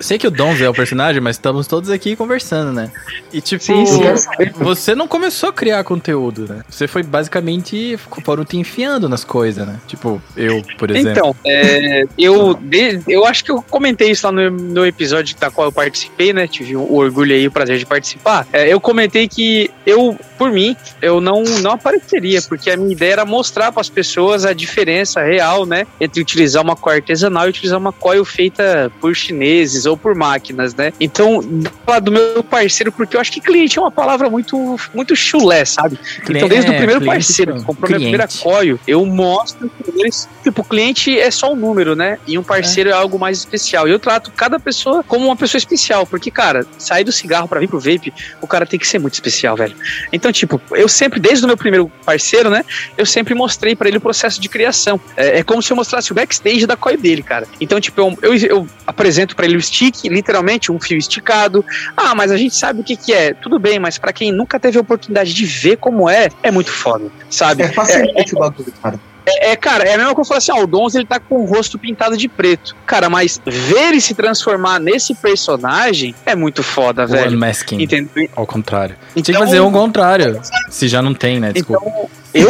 sei que o Donzo é o personagem, mas estamos todos aqui conversando, né? E tipo, Sim, sim. você não começou a criar conteúdo, né? Você foi basicamente foram te enfiando nas coisas, né? Tipo, eu, por exemplo. Então, é, eu, eu acho que eu comentei isso lá no, no episódio da qual eu participei, né? Tive o orgulho aí, o prazer de participar. É, eu comentei que eu, por mim, eu não, não apareceria, porque a minha ideia era mostrar para as pessoas a diferença real, né? Entre utilizar uma coil artesanal e utilizar uma coil feita por chineses ou por máquinas, né? Então, falar do meu parceiro, porque eu acho que cliente é uma palavra muito, muito chulé, sabe? Então, desde o É, primeiro cliente, parceiro que comprou minha primeira cliente. coil, eu mostro que eles, tipo, o cliente é só um número, né? E um parceiro é. algo mais especial. E eu trato cada pessoa como uma pessoa especial, porque, cara, sair do cigarro pra vir pro vape, o cara tem que ser muito especial, velho. Então, tipo, eu sempre, desde o meu primeiro parceiro, né? Eu sempre mostrei pra ele o processo de criação. É, é como se eu mostrasse o backstage da coil dele, cara. Então, tipo, eu, eu, eu apresento pra ele o stick, literalmente, um fio esticado. Ah, mas a gente sabe o que que é. Tudo bem, mas pra quem nunca teve a oportunidade de ver como é, é muito foda, sabe? É fascinante o bagulho, cara. É, cara, é a mesma coisa que eu falar assim, ó, o Donz ele tá com o rosto pintado de preto. Cara, mas ver ele se transformar nesse personagem é muito foda, O velho. unmasking, Entendeu? ao contrário. Tinha que Então- fazer o contrário. Se já não tem, né? Desculpa. Então, eu.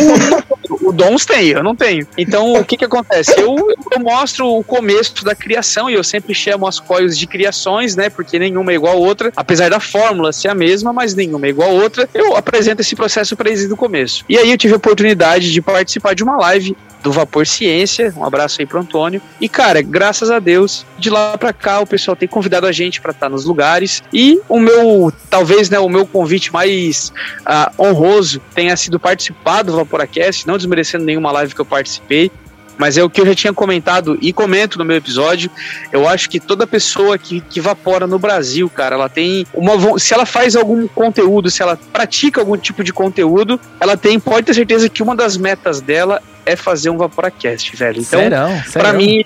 o Dons tem, eu não tenho. Então, o que que acontece? Eu, eu mostro o começo da criação e eu sempre chamo as coils de criações, né? Porque nenhuma é igual a outra. Apesar da fórmula ser a mesma, mas nenhuma é igual a outra. Eu apresento esse processo pra eles do começo. E aí eu tive a oportunidade de participar de uma live do Vapor Ciência. Um abraço aí pro Antônio. E, cara, graças a Deus, de lá pra cá, o pessoal tem convidado a gente pra estar nos lugares. E o meu, talvez, né, o meu convite mais ah, honroso tenha sido participar do Vaporacast, não desmerecendo nenhuma live que eu participei. Mas é o que eu já tinha comentado e comento no meu episódio. Eu acho que toda pessoa que, que vapora no Brasil, cara, ela tem uma. Se ela faz algum conteúdo, se ela pratica algum tipo de conteúdo, ela tem, pode ter certeza que uma das metas dela é fazer um Vaporacast, velho. Então, serão. mim,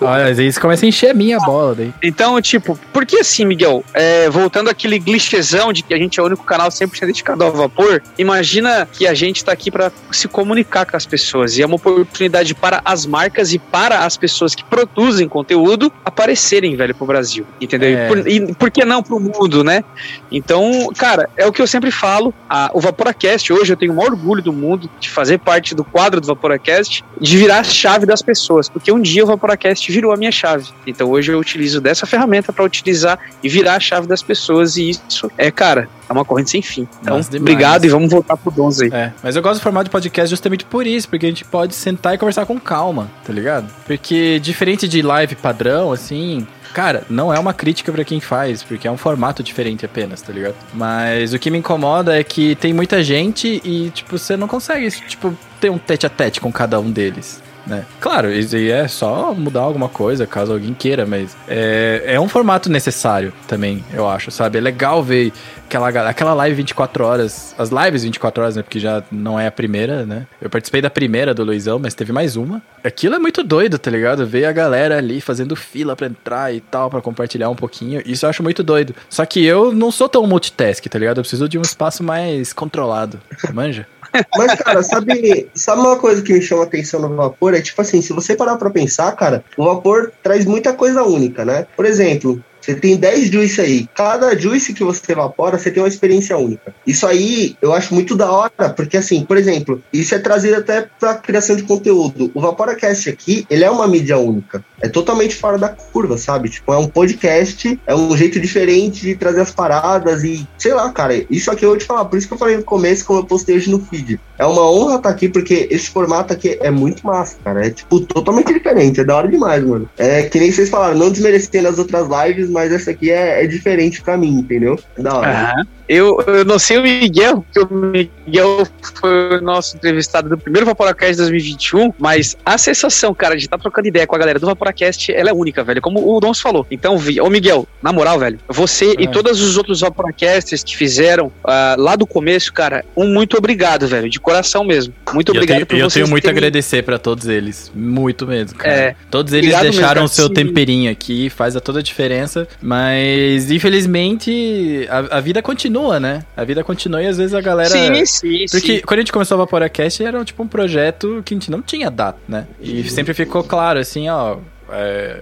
Olha, às vezes começa a encher a minha bola daí. então, tipo, porque assim, Miguel, é, voltando àquele clichêzão de que a gente é o único canal 100% dedicado ao vapor, imagina que a gente tá aqui para se comunicar com as pessoas e é uma oportunidade para as marcas e para as pessoas que produzem conteúdo aparecerem, velho, pro Brasil, entendeu? É. E, por, e por que não pro mundo, né? Então, cara, é o que eu sempre falo, a- o Vaporacast, hoje eu tenho o maior orgulho do mundo de fazer parte do quadro do Vaporacast, de virar a chave das pessoas, porque um dia o Vaporacast virou a minha chave. Então hoje eu utilizo dessa ferramenta para utilizar e virar a chave das pessoas e isso é, cara, é uma corrente sem fim. Então, obrigado e vamos voltar pro Donzo aí. É, mas eu gosto do formato de podcast justamente por isso, porque a gente pode sentar e conversar com calma, tá ligado? Porque diferente de live padrão, assim, cara, não é uma crítica pra quem faz, porque é um formato diferente apenas, tá ligado? Mas o que me incomoda é que tem muita gente e, tipo, você não consegue, tipo, ter um tete a tete com cada um deles. Né? Claro, isso aí é só mudar alguma coisa, caso alguém queira, mas é, é um formato necessário também, eu acho, sabe? É legal ver aquela, aquela live 24 horas, as lives 24 horas, né? Porque já não é a primeira, né? Eu participei da primeira do Luizão, mas teve mais uma. Aquilo é muito doido, tá ligado? Ver a galera ali fazendo fila pra entrar e tal, pra compartilhar um pouquinho. Isso eu acho muito doido. Só que eu não sou tão multitask, tá ligado? Eu preciso de um espaço mais controlado. Manja? Mas, cara, sabe, sabe uma coisa que me chama atenção no vapor? É tipo assim, se você parar pra pensar, cara, o vapor traz muita coisa única, né? Por exemplo, você tem 10 juice aí. Cada juice que você evapora, você tem uma experiência única. Isso aí eu acho muito da hora, porque assim, por exemplo, isso é trazido até pra criação de conteúdo. O Vaporacast aqui, ele é uma mídia única. É totalmente fora da curva, sabe? Tipo, é um podcast, é um jeito diferente de trazer as paradas e, sei lá, cara, isso aqui eu vou te falar, por isso que eu falei no começo, como eu postei hoje no feed. É uma honra estar aqui, porque esse formato aqui é muito massa, cara. É, tipo, totalmente diferente, é da hora demais, mano. É que nem vocês falaram, não desmerecendo as outras lives, mas essa aqui é, é diferente pra mim, entendeu? Da hora. Aham. Eu, eu não sei o Miguel, porque o Miguel foi o nosso entrevistado do primeiro Vaporacast 2021, mas a sensação, cara, de estar trocando ideia com a galera do Vaporacast, ela é única, velho, como o Dons falou. Então, vi- ô Miguel, na moral, velho, você É. e todos os outros Vaporacasters que fizeram ah, lá do começo, cara, um muito obrigado, velho, de coração mesmo. Muito E eu obrigado tenho, por e eu vocês tenho muito a agradecer pra todos eles. Muito mesmo, cara. É. Todos eles Obrigado deixaram o seu Sim. temperinho aqui, faz a toda a diferença. Mas, infelizmente, a, a vida continua, né? A vida continua e às vezes a galera. Sim, sim, Porque sim. quando a gente começou a Vaporacast, era tipo um projeto que a gente não tinha data, né? E sempre ficou claro, assim, ó. é,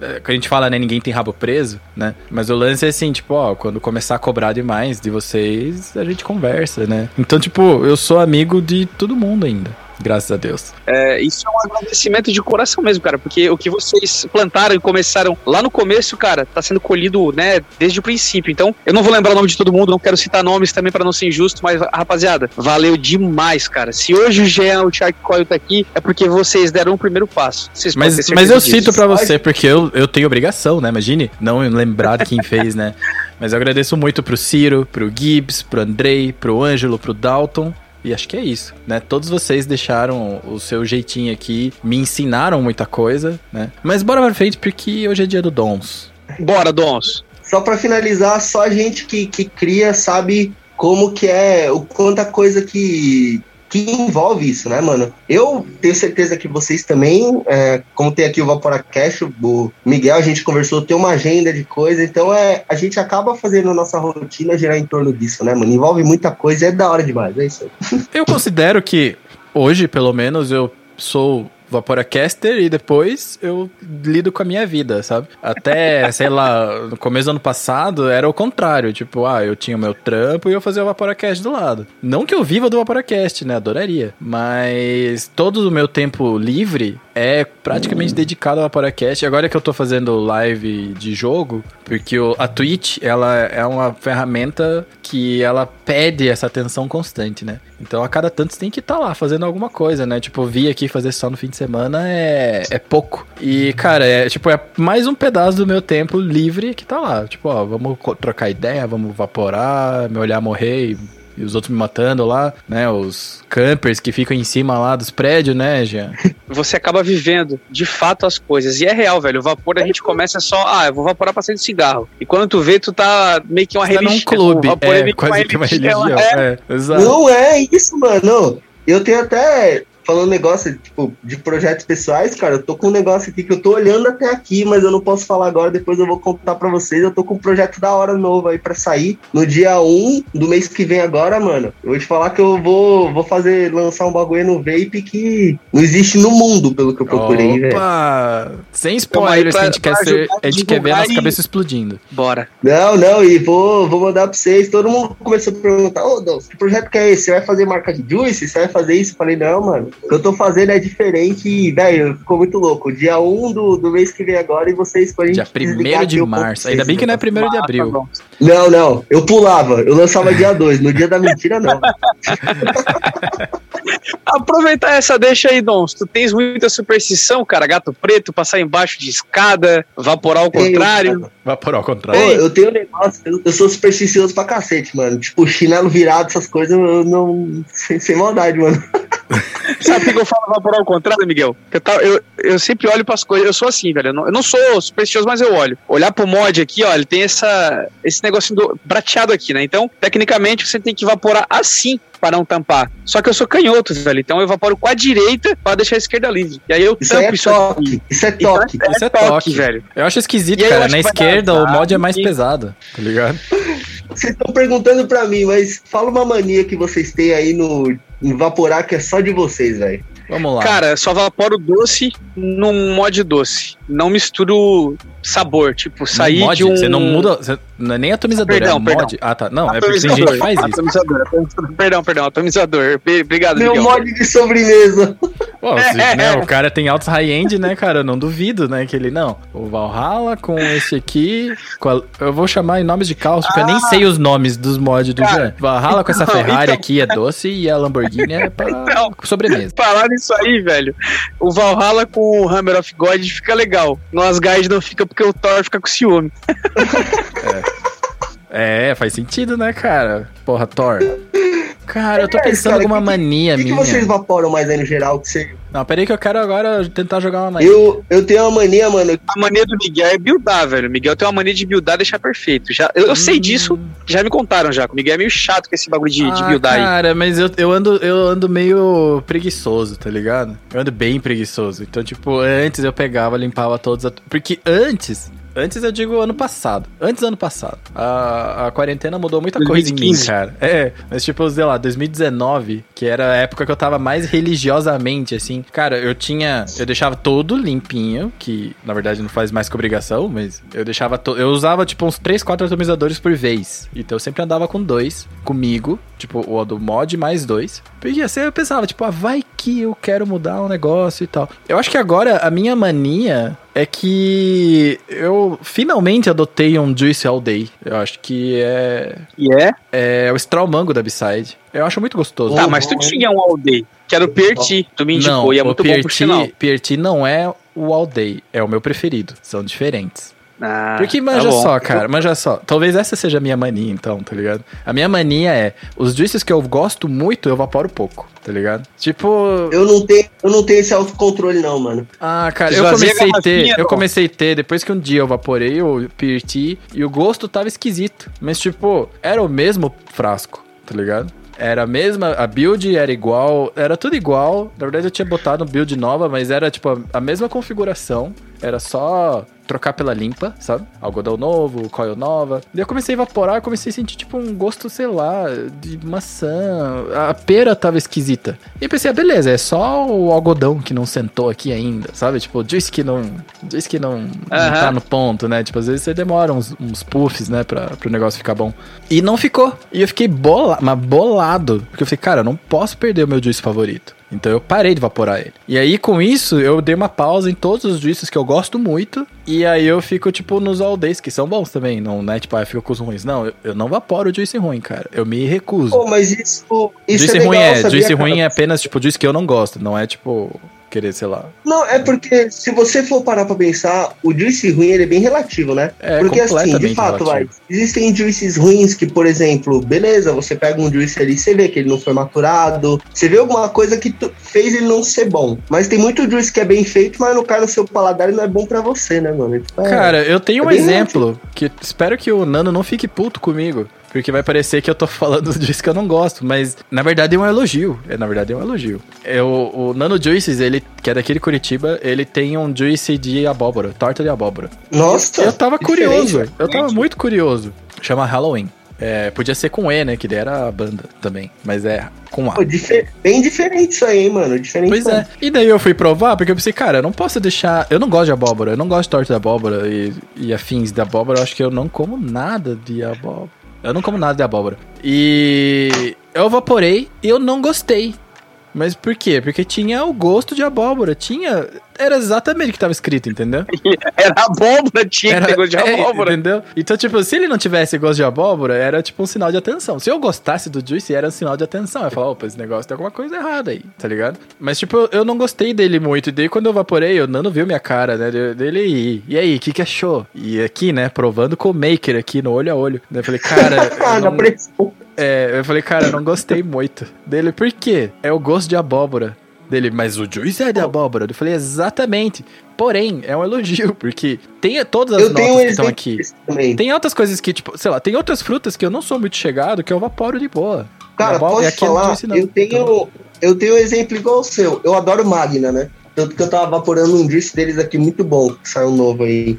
é, quando a gente fala, né, ninguém tem rabo preso, né? Mas o lance é assim, tipo, ó, quando começar a cobrar demais de vocês, a gente conversa, né? Então, tipo, eu sou amigo de todo mundo ainda. Graças a Deus. É, isso é um agradecimento de coração mesmo, cara, porque o que vocês plantaram e começaram lá no começo, cara, tá sendo colhido, né, desde o princípio. Então, eu não vou lembrar o nome de todo mundo, não quero citar nomes também pra não ser injusto, mas, rapaziada, valeu demais, cara. Se hoje o Jean, o Shark Coil tá aqui, é porque vocês deram o primeiro passo. Vocês Mas, mas eu disso. cito pra você, porque eu, eu tenho obrigação, né? Imagine não lembrar de quem fez, né? Mas eu agradeço muito pro Ciro, pro Gibbs, pro Andrei, pro Ângelo, pro Dalton. E acho que é isso, né? Todos vocês deixaram o seu jeitinho aqui, me ensinaram muita coisa, né? Mas bora pra frente, porque hoje é dia do Dons. Bora, Dons. Só pra finalizar, só a gente que, que cria sabe como que é, o quanta coisa que, que envolve isso, né, mano? Eu tenho certeza que vocês também, é, como tem aqui o Vaporacast, o Miguel, a gente conversou, tem uma agenda de coisa, então é, a gente acaba fazendo a nossa rotina girar em torno disso, né, mano? Envolve muita coisa é da hora demais, é isso aí. Eu considero que hoje, pelo menos, eu sou Vaporacaster e depois eu lido com a minha vida, sabe? Até, sei lá, no começo do ano passado era o contrário. Tipo, ah, eu tinha o meu trampo e eu fazia o Vaporacast do lado. Não que eu viva do Vaporacast, né? Adoraria. Mas todo o meu tempo livre é praticamente dedicado ao Vaporacast. Agora que eu tô fazendo live de jogo, porque a Twitch, ela é uma ferramenta que ela pede essa atenção constante, né? Então a cada tanto você tem que estar lá fazendo alguma coisa, né? Tipo, vir aqui fazer só no fim de semana é, é pouco. E, cara, é tipo, é mais um pedaço do meu tempo livre que tá lá. Tipo, ó, vamos trocar ideia, vamos vaporar, me olhar morrer e, e os outros me matando lá, né? Os campers que ficam em cima lá dos prédios, né, Jean? Você acaba vivendo de fato as coisas. E é real, velho. O vapor a gente começa só, ah, eu vou vaporar pra sair de cigarro. E quando tu vê, tu tá meio que uma Você tá num religião. clube, é, meio que quase que uma religião. É, É, exato. Não é isso, mano. Eu tenho até. Falando negócio, tipo, de projetos pessoais, cara, eu tô com um negócio aqui que eu tô olhando até aqui, mas eu não posso falar agora, depois eu vou contar pra vocês. Eu tô com um projeto da hora novo aí pra sair no dia 1 do mês que vem agora, mano. Eu vou te falar que eu vou, vou fazer, lançar um bagulho no vape que não existe no mundo, pelo que eu procurei, velho. Opa! Sem aí spoilers, pra- a gente quer ser. a gente quer ver a nossa e- cabeça explodindo. Bora. Não, não, e vou, vou mandar pra vocês. Todo mundo começou a perguntar: Ô, Dons, que projeto que é esse? Você vai fazer marca de juice? Você vai fazer isso? Eu falei: Não, mano. O que eu tô fazendo é diferente e, velho, ficou muito louco. Dia 1 do, do mês que vem agora e vocês podem Dia 1 de março. Ainda bem que não é 1 de abril. Não, não. Eu pulava. Eu lançava dia 2. No dia da mentira, não. Aproveitar essa deixa aí, Dons. Tu tens muita superstição, cara. Gato preto, passar embaixo de escada, vaporar ao contrário. Cara. Vaporar ao Pô, contrário. eu tenho um negócio, eu, eu sou supersticioso pra cacete, mano. Tipo, chinelo virado, essas coisas, eu não. Sem, sem maldade, mano. Sabe por que eu falo vaporar ao contrário, Miguel? Eu, tava- eu, eu sempre olho pras coisas. Eu sou assim, velho. Eu não, eu não sou supersticioso, mas eu olho. Olhar pro mod aqui, ó, ele tem essa, esse negocinho do, prateado aqui, né? Então, tecnicamente, você tem que evaporar assim para não tampar. Só que eu sou canhoto, velho. Então eu evaporo com a direita para deixar a esquerda livre. E aí eu Isso tampo é isso aqui. toque. Isso é toque. Então, Isso é toque. velho. Eu acho esquisito, E eu cara. acho Na que vai dar esquerda o mod é mais e- pesado, tá ligado? Vocês estão perguntando pra mim, mas fala uma mania que vocês têm aí no em Vaporar que é só de vocês, velho. Vamos lá. Cara, só vaporo doce num mod doce. Não misturo sabor. Tipo, sair mod, de um. Você não muda. Você, não é nem atomizador, Perdão, é mod. Ah, tá. Não, é porque tem gente que faz isso. Atomizador, atomizador. Perdão, perdão, atomizador. Obrigado, Meu Miguel. mod de sobremesa. Pô, se, né, o cara tem altos high-end, né, cara? Eu não duvido, né? Que ele, não. O Valhalla com esse aqui. com a- eu vou chamar em nomes de carros, porque eu nem sei os nomes dos mods do Cara, Jean. Valhalla com essa então- Ferrari então- aqui é doce e a Lamborghini é pra Então- sobremesa. Falar nisso aí, velho. O Valhalla com o Hammer of God fica legal. No Asgard não fica porque o Thor fica com ciúme. É, faz sentido, né, cara? Porra, Thor. Cara, eu tô É, pensando cara, alguma que- mania O que, que minha. vocês vaporam mais aí no geral? Que você... Não, peraí que eu quero agora tentar jogar uma mania. eu, eu tenho uma mania, mano. A mania do Miguel é buildar, velho. O Miguel tem uma mania de buildar e deixar perfeito. Já, eu, eu sei disso, já me contaram já. O Miguel é meio chato com esse bagulho de, de Ah, buildar aí. Cara, mas eu, eu, ando, eu ando meio preguiçoso, tá ligado? Eu ando bem preguiçoso. Então, tipo, antes eu pegava, limpava todos. a- Porque antes Antes eu digo ano passado. Antes do ano passado. A, a quarentena mudou muita coisa em mim, 2015. cara. É, mas tipo, sei lá, 2019, que era a época que eu tava mais religiosamente, assim. Cara, eu tinha. Eu deixava todo limpinho, que na verdade não faz mais que obrigação, mas eu deixava. To, eu usava, tipo, uns 3, 4 atomizadores por vez. Então eu sempre andava com dois comigo, tipo, o do mod mais dois. Porque assim eu pensava, tipo, ah, vai que eu quero mudar um negócio e tal. Eu acho que agora a minha mania é que eu finalmente adotei um Juice All Day. Eu acho que é, E é? é o Straw Mango da B-Side. Eu acho muito gostoso. Tá, mas tu tinha um all day, que era o Perti. Tu me indicou não, e é o muito bom por sinal. Pierti, Pierti não é o All Day, é o meu preferido. São diferentes. Ah, Porque tá manja bom. só, cara, manja só. Talvez essa seja a minha mania, então, tá ligado? A minha mania é, os juices que eu gosto muito, eu evaporo pouco, tá ligado? Tipo, Eu não tenho, eu não tenho esse autocontrole, não, mano. ah, cara, eu comecei a ter, eu comecei a ter, depois que um dia eu vaporei o Pirti e o gosto tava esquisito. Mas, tipo, era o mesmo frasco, tá ligado? Era a mesma, a build era igual, era tudo igual. Na verdade, eu tinha botado um build nova, mas era, tipo, a, a mesma configuração. Era só trocar pela limpa, sabe? Algodão novo, coil nova. Daí eu comecei a evaporar, comecei a sentir, tipo, um gosto, sei lá, de maçã. A pera tava esquisita. E eu pensei, ah, beleza, é só o algodão que não sentou aqui ainda, sabe? Tipo, diz que não. Diz que não, não Aham. tá no ponto, né? Tipo, às vezes você demora uns, uns puffs, né, pra, pro negócio ficar bom. E não ficou. E eu fiquei bola, mas bolado. Porque eu falei, cara, eu não posso perder o meu juice favorito. Então eu parei de evaporar ele. E aí, com isso, eu dei uma pausa em todos os juices que eu gosto muito. E aí eu fico, tipo, nos all days, que são bons também. Não, né? Tipo, ah, eu fico com os ruins. Não, eu, eu não vaporo o juice ruim, cara. Eu me recuso. Pô, mas isso, isso juice é legal, ruim é, sabia, juice cara? ruim é apenas, tipo, juice que eu não gosto. Não é, tipo, querer, sei lá. Não, é porque se você for parar pra pensar, o juice ruim ele é bem relativo, né? É porque assim, de fato, vai, relativo. existem juices ruins que, por exemplo, beleza, você pega um juice ali, você vê que ele não foi maturado, você vê alguma coisa que fez ele não ser bom. Mas tem muito juice que é bem feito, mas no cai no seu paladar e não é bom pra você, né, mano? Tipo, é- Cara, eu tenho é um exemplo que espero que o Nano não fique puto comigo. Porque vai parecer que eu tô falando disso que eu não gosto, mas na verdade é um elogio. É, na verdade é um elogio. É, o, o Nano Juices, ele, que é daquele Curitiba, ele tem um juice de abóbora, torta de abóbora. Nossa! eu tava diferente, curioso, velho. eu tava muito curioso. Chama Halloween. É, podia ser com E, né? Que daí era a banda também. Mas é com A. Pô, dife- bem diferente isso aí, hein, mano. Diferente Pois é. E daí eu fui provar, porque eu pensei, cara, eu não posso deixar. Eu não gosto de abóbora, eu não gosto de torta de abóbora e, e afins de abóbora. Eu acho que eu não como nada de abóbora. Eu não como nada de abóbora. E eu evaporei e eu não gostei. Mas por quê? Porque tinha o gosto de abóbora. Tinha. Era exatamente o que tava escrito, entendeu? Era abóbora, tinha que ter gosto de é, abóbora. entendeu? Então, tipo, se ele não tivesse gosto de abóbora, era tipo um sinal de atenção. Se eu gostasse do Juice, era um sinal de atenção. Eu ia falar, opa, esse negócio tem alguma coisa errada aí, tá ligado? Mas, tipo, eu- não gostei dele muito. E daí, quando eu vaporei, o Nano viu minha cara, né? de- Dele e, e aí, o que que achou? E aqui, né, provando com o Maker aqui no olho a olho. Daí eu falei, cara. Ah, eu não-. É, eu falei, cara, eu não gostei muito dele. Por quê? É o gosto de abóbora dele. Mas o Juice é de abóbora. Eu falei, exatamente. Porém, é um elogio, porque tem todas as Eu notas que estão aqui. também. Tem outras coisas que, tipo, sei lá, tem outras frutas que eu não sou muito chegado, que eu vaporo de boa. Cara, Abóbora- posso aqui não falar? não. Eu tenho, Então, eu tenho um exemplo igual ao seu. Eu adoro Magna, né? Tanto que eu tava vaporando um juice deles aqui muito bom, que saiu novo aí.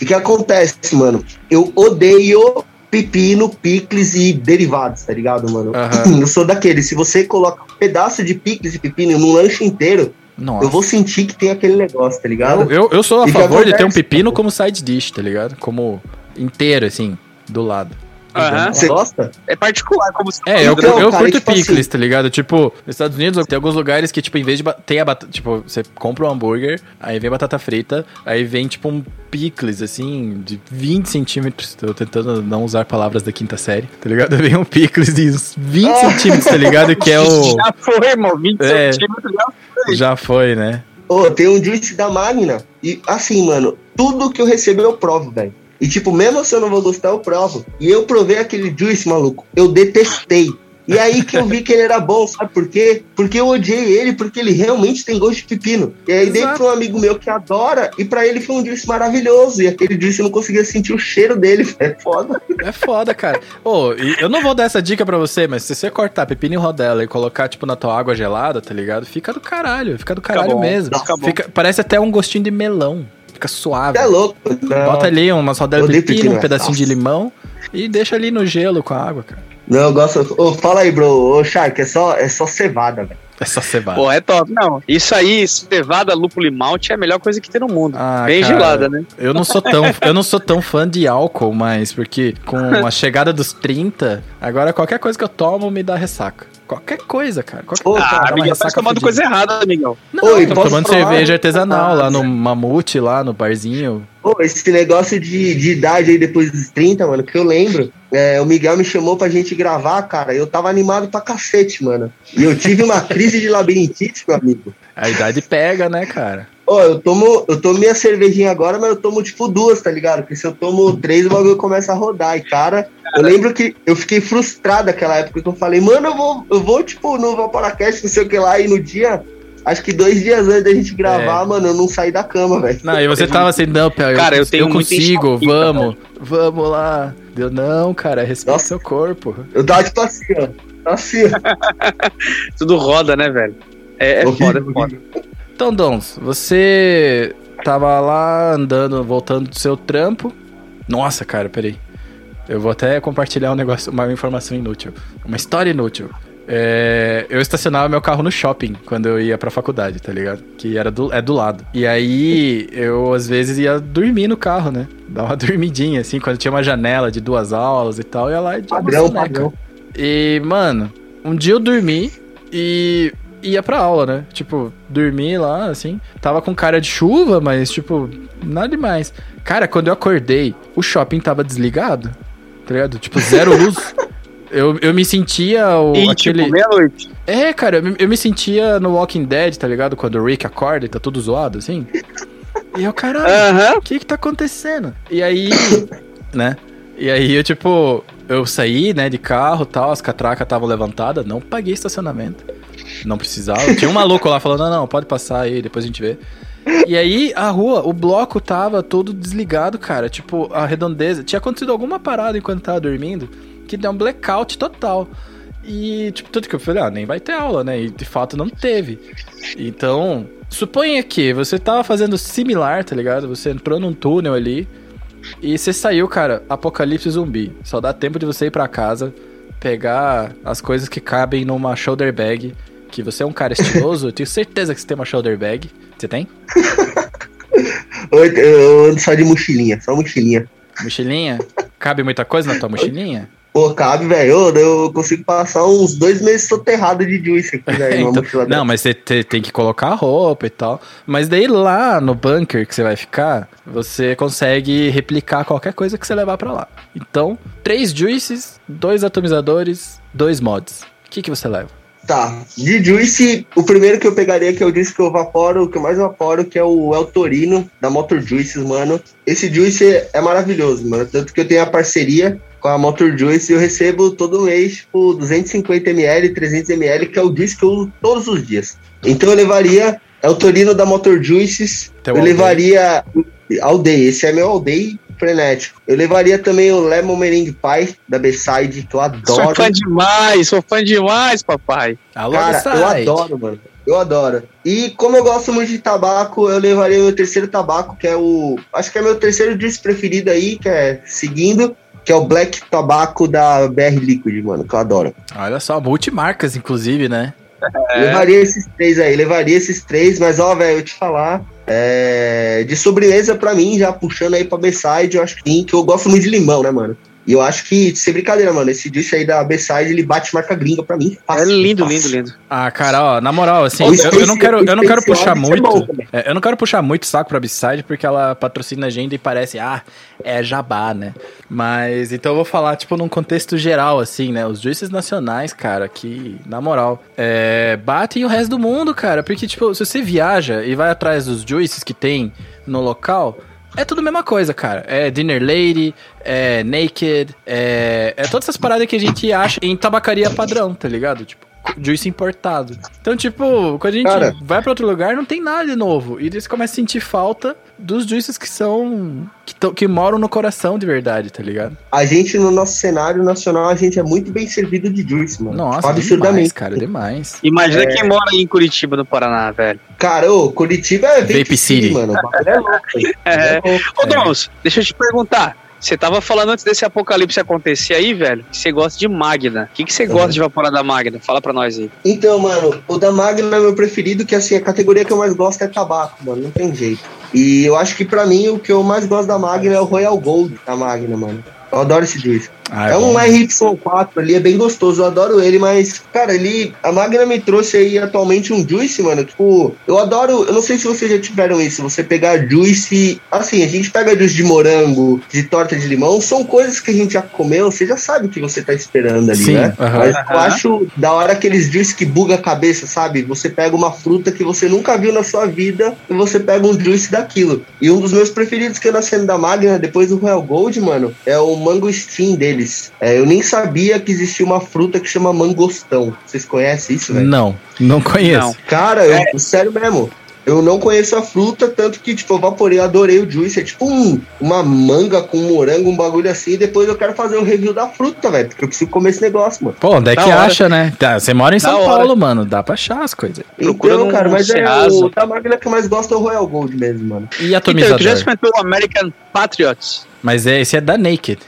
O que acontece, mano? Eu odeio pepino, picles e derivados, tá ligado, mano? Aham. Eu sou daquele, se você coloca um pedaço de picles e pepino num lanche inteiro, Nossa. eu vou sentir que tem aquele negócio, tá ligado? Eu, eu sou a E favor de ter um pepino como side dish, tá ligado? Como inteiro, assim, do lado. Aham. Você gosta? É particular, como se É, eu, Então, eu cara, curto tipo picles, assim- tá ligado? Tipo, nos Estados Unidos tem alguns lugares que, tipo, em vez de. Tem a batata. Tipo, você compra um hambúrguer, aí vem batata frita, aí vem, tipo, um picles, assim, de 20 centímetros. Tô tentando não usar palavras da quinta série, tá ligado? Vem um picles de uns 20 Ah. centímetros, tá ligado? Que é o. Já foi, irmão. 20 É. centímetros já Já foi, né? Ô, tem um juice da Magna. E assim, mano, tudo que eu recebo eu provo, velho. E tipo, mesmo se eu não vou gostar, eu provo. E eu provei aquele juice, maluco. Eu detestei. E aí que eu vi que ele era bom, sabe por quê? Porque eu odiei ele, porque ele realmente tem gosto de pepino. E aí dei Exato. pra um amigo meu que adora, e pra ele foi um juice maravilhoso. E aquele juice eu não conseguia sentir o cheiro dele, é foda. É foda, cara. Ô, e eu não vou dar essa dica pra você, mas se você cortar pepino em rodela e colocar, tipo, na tua água gelada, tá ligado? Fica do caralho, fica do caralho mesmo. fica bom. Fica- parece até um gostinho de melão. Fica suave. É louco. Não, Bota ali umas rodelas de pepino, um pedacinho de nossa. limão e deixa ali no gelo com a água, cara. não eu gosto. Ô, fala aí, bro. Ô, Shark, é só, é só cevada, velho. É só cevada. Pô, é top. Não, isso aí, cevada, lúpulo e malte é a melhor coisa que tem no mundo. Ah, Bem cara, gelada, né? Eu não sou tão, eu não sou tão fã de álcool, mas porque com a chegada dos 30, agora qualquer coisa que eu tomo me dá ressaca. Qualquer coisa, cara. Qualquer Ô, coisa. Ah, tá tomando coisa errada, amigão. Não, Oi, tô tomando falar? cerveja artesanal lá Ah, no você- Mamute, lá no barzinho. Pô, esse negócio de, de idade aí depois dos 30, mano, que eu lembro. é, o Miguel me chamou pra gente gravar, cara. Eu tava animado pra cacete, mano. E eu tive uma crise de labirintite, meu amigo. A idade pega, né, cara? Ó, eu tomo, eu tomo minha cervejinha agora, mas eu tomo tipo duas, tá ligado? Porque se eu tomo três, o bagulho começa a rodar. E, cara, eu lembro que eu fiquei frustrado naquela época que eu falei, mano, eu vou, eu vou, tipo, no Vaporacast, não sei o que lá, e no dia, acho que dois dias antes da gente gravar, É. mano, eu não saí da cama, velho. Não, e você tava assim, não, Pia, Cara, eu tenho eu consigo, vamos, vamos lá. Deu, não, cara, respeita Nossa. seu corpo. Eu tava tipo assim, ó. Assim, ó. Tudo roda, né, velho? É, é foda, é foda. Então, Dons, você tava lá andando, voltando do seu trampo. Nossa, cara, peraí. Eu vou até compartilhar um negócio, uma informação inútil. Uma história inútil. É, eu estacionava meu carro no shopping quando eu ia pra faculdade, tá ligado? Que era do, é do lado. E aí eu às vezes ia dormir no carro, né? Dar uma dormidinha, assim, quando tinha uma janela de duas aulas e tal, ia lá e uma Padrão, padrão. E, mano, um dia eu dormi e ia pra aula, né? Tipo, dormi lá, assim. Tava com cara de chuva, mas, tipo, nada demais. Cara, quando eu acordei, o shopping tava desligado. Tá ligado? Tipo, zero luz. Eu, eu me sentia o, E, aquele. tipo, meia-noite. É, cara, eu, me- eu me sentia no Walking Dead, tá ligado? Quando o Rick acorda e tá tudo zoado, assim. E eu, caralho, o que que tá acontecendo? E aí, né? E aí eu, tipo, eu saí, né, de carro e tal, as catracas estavam levantadas, não paguei estacionamento. Não precisava. Tinha um maluco lá falando, não, não, pode passar aí, depois a gente vê. E aí, a rua, o bloco tava todo desligado, cara. Tipo, a redondeza. Tinha acontecido alguma parada enquanto tava dormindo que deu um blackout total. E, tipo, tudo que eu falei, ah, nem vai ter aula, né? E de fato não teve. Então, suponha que você tava fazendo similar, tá ligado? Você entrou num túnel ali e você saiu, cara, apocalipse zumbi. Só dá tempo de você ir pra casa, pegar as coisas que cabem numa shoulder bag. Que você é um cara estiloso, eu tenho certeza que você tem uma shoulder bag. Você tem? Eu, ando só de mochilinha, só mochilinha. Mochilinha? Cabe muita coisa na tua mochilinha? Pô, cabe, velho. Eu, eu consigo passar uns dois meses soterrado de juice aqui, velho. Então, não, mas você te- tem que colocar a roupa e tal. Mas daí lá no bunker que você vai ficar, você consegue replicar qualquer coisa que você levar pra lá. Então, três juices, dois atomizadores, dois mods. O que, que você leva? Tá, de Juice, o primeiro que eu pegaria, que é o Juice que eu vaporo, o que eu mais vaporo, que é o El Torino, da Motor Juices, mano. Esse Juice é maravilhoso, mano. Tanto que eu tenho a parceria com a Motor Juice e eu recebo todo mês, tipo, 250ml, 300ml, que é o Juice que eu uso todos os dias. Então eu levaria El Torino da Motor Juices, Teu eu levaria Aldeia, esse é meu Aldeia frenético. Eu levaria também o Lemon Meringue Pie, da B-Side, que eu Sou adoro. fã demais, sou fã demais, papai. Alô, Cara, eu adoro, mano. Eu adoro. E como eu gosto muito de tabaco, eu levaria meu terceiro tabaco, que é o. Acho que é meu terceiro juice preferido aí, que é seguindo, que é o Black Tabaco da BR Liquid, mano, que eu adoro. Olha só, multimarcas, inclusive, né? Levaria esses três aí, levaria esses três, mas ó, velho, eu te falar. É, de sobremesa pra mim, já puxando aí pra B-Side, eu acho que sim, que eu gosto muito de limão, né, mano? E eu acho que, sem brincadeira, mano, esse juice aí da B-Side, ele bate marca gringa pra mim. É fácil, lindo, fácil. lindo, lindo. Ah, cara, ó, na moral, assim, eu, eu não quero, eu não quero puxar é muito. é, eu não quero puxar muito saco pra Beside, porque ela patrocina a gente e parece, ah, é jabá, né? Mas então eu vou falar, tipo, num contexto geral, assim, né? Os juízes nacionais, cara, que, na moral, é, batem o resto do mundo, cara. Porque, tipo, se você viaja e vai atrás dos juízes que tem no local. É tudo a mesma coisa, cara. É Dinner Lady, é Naked, é, é todas essas paradas que a gente acha em tabacaria padrão, tá ligado? Tipo, juice importado. Então, tipo, quando a gente Cara. vai pra outro lugar, não tem nada de novo. E daí você começa a sentir falta dos juices que são. que, tão- que moram no coração de verdade, tá ligado? A gente, no nosso cenário nacional, a gente é muito bem servido de juice, mano. Nossa, Tipo, demais, absurdamente. cara, demais. Imagina É. quem mora aí em Curitiba, no Paraná, velho. Cara, ô, Curitiba é Vape, Vape City, City. mano. É. É. É. Ô, Dons, deixa eu te perguntar. Você tava falando antes desse apocalipse acontecer aí, velho, que você gosta de Magna. O que, que você gosta de vaporar da Magna? Fala pra nós aí. Então, mano, o da Magna é meu preferido, que assim, a categoria que eu mais gosto é tabaco, mano. Não tem jeito. E eu acho que pra mim o que eu mais gosto da Magna é o Royal Gold da Magna, mano. Eu adoro esse juice. Ah, É, um bom. RY4 ali, é bem gostoso, eu adoro ele, mas, cara, ele. A Magna me trouxe aí atualmente um Juice, mano. Tipo, eu adoro. Eu não sei se vocês já tiveram isso. Você pegar Juice. Assim, a gente pega Juice de morango, de torta de limão, são coisas que a gente já comeu, você já sabe o que você tá esperando ali, Sim, né? aham. Mas eu acho da hora aqueles Juice que buga a cabeça, sabe? Você pega uma fruta que você nunca viu na sua vida e você pega um Juice daquilo. E um dos meus preferidos que eu nascendo da Magna, depois do Royal Gold, mano, é o Mango Steam deles. É, eu nem sabia que existia uma fruta que chama mangostão. Vocês conhecem isso, velho? Não, não conheço. Não. Cara, eu, sério mesmo. Eu não conheço a fruta, tanto que, tipo, eu vaporei, eu adorei o juice. É tipo um, uma manga com morango, um bagulho assim. E depois eu quero fazer um review da fruta, velho. Porque eu preciso comer esse negócio, mano. Pô, onde é Da que hora. acha, né? Tá, você mora em Da São hora. Paulo, mano. Dá pra achar as coisas. Procura então, cara, mas é Ceasa. o da máquina que eu mais gosto é o Royal Gold mesmo, mano. E Então, atomizador? tu já experimentou o American Patriots? Mas é, esse é da Naked.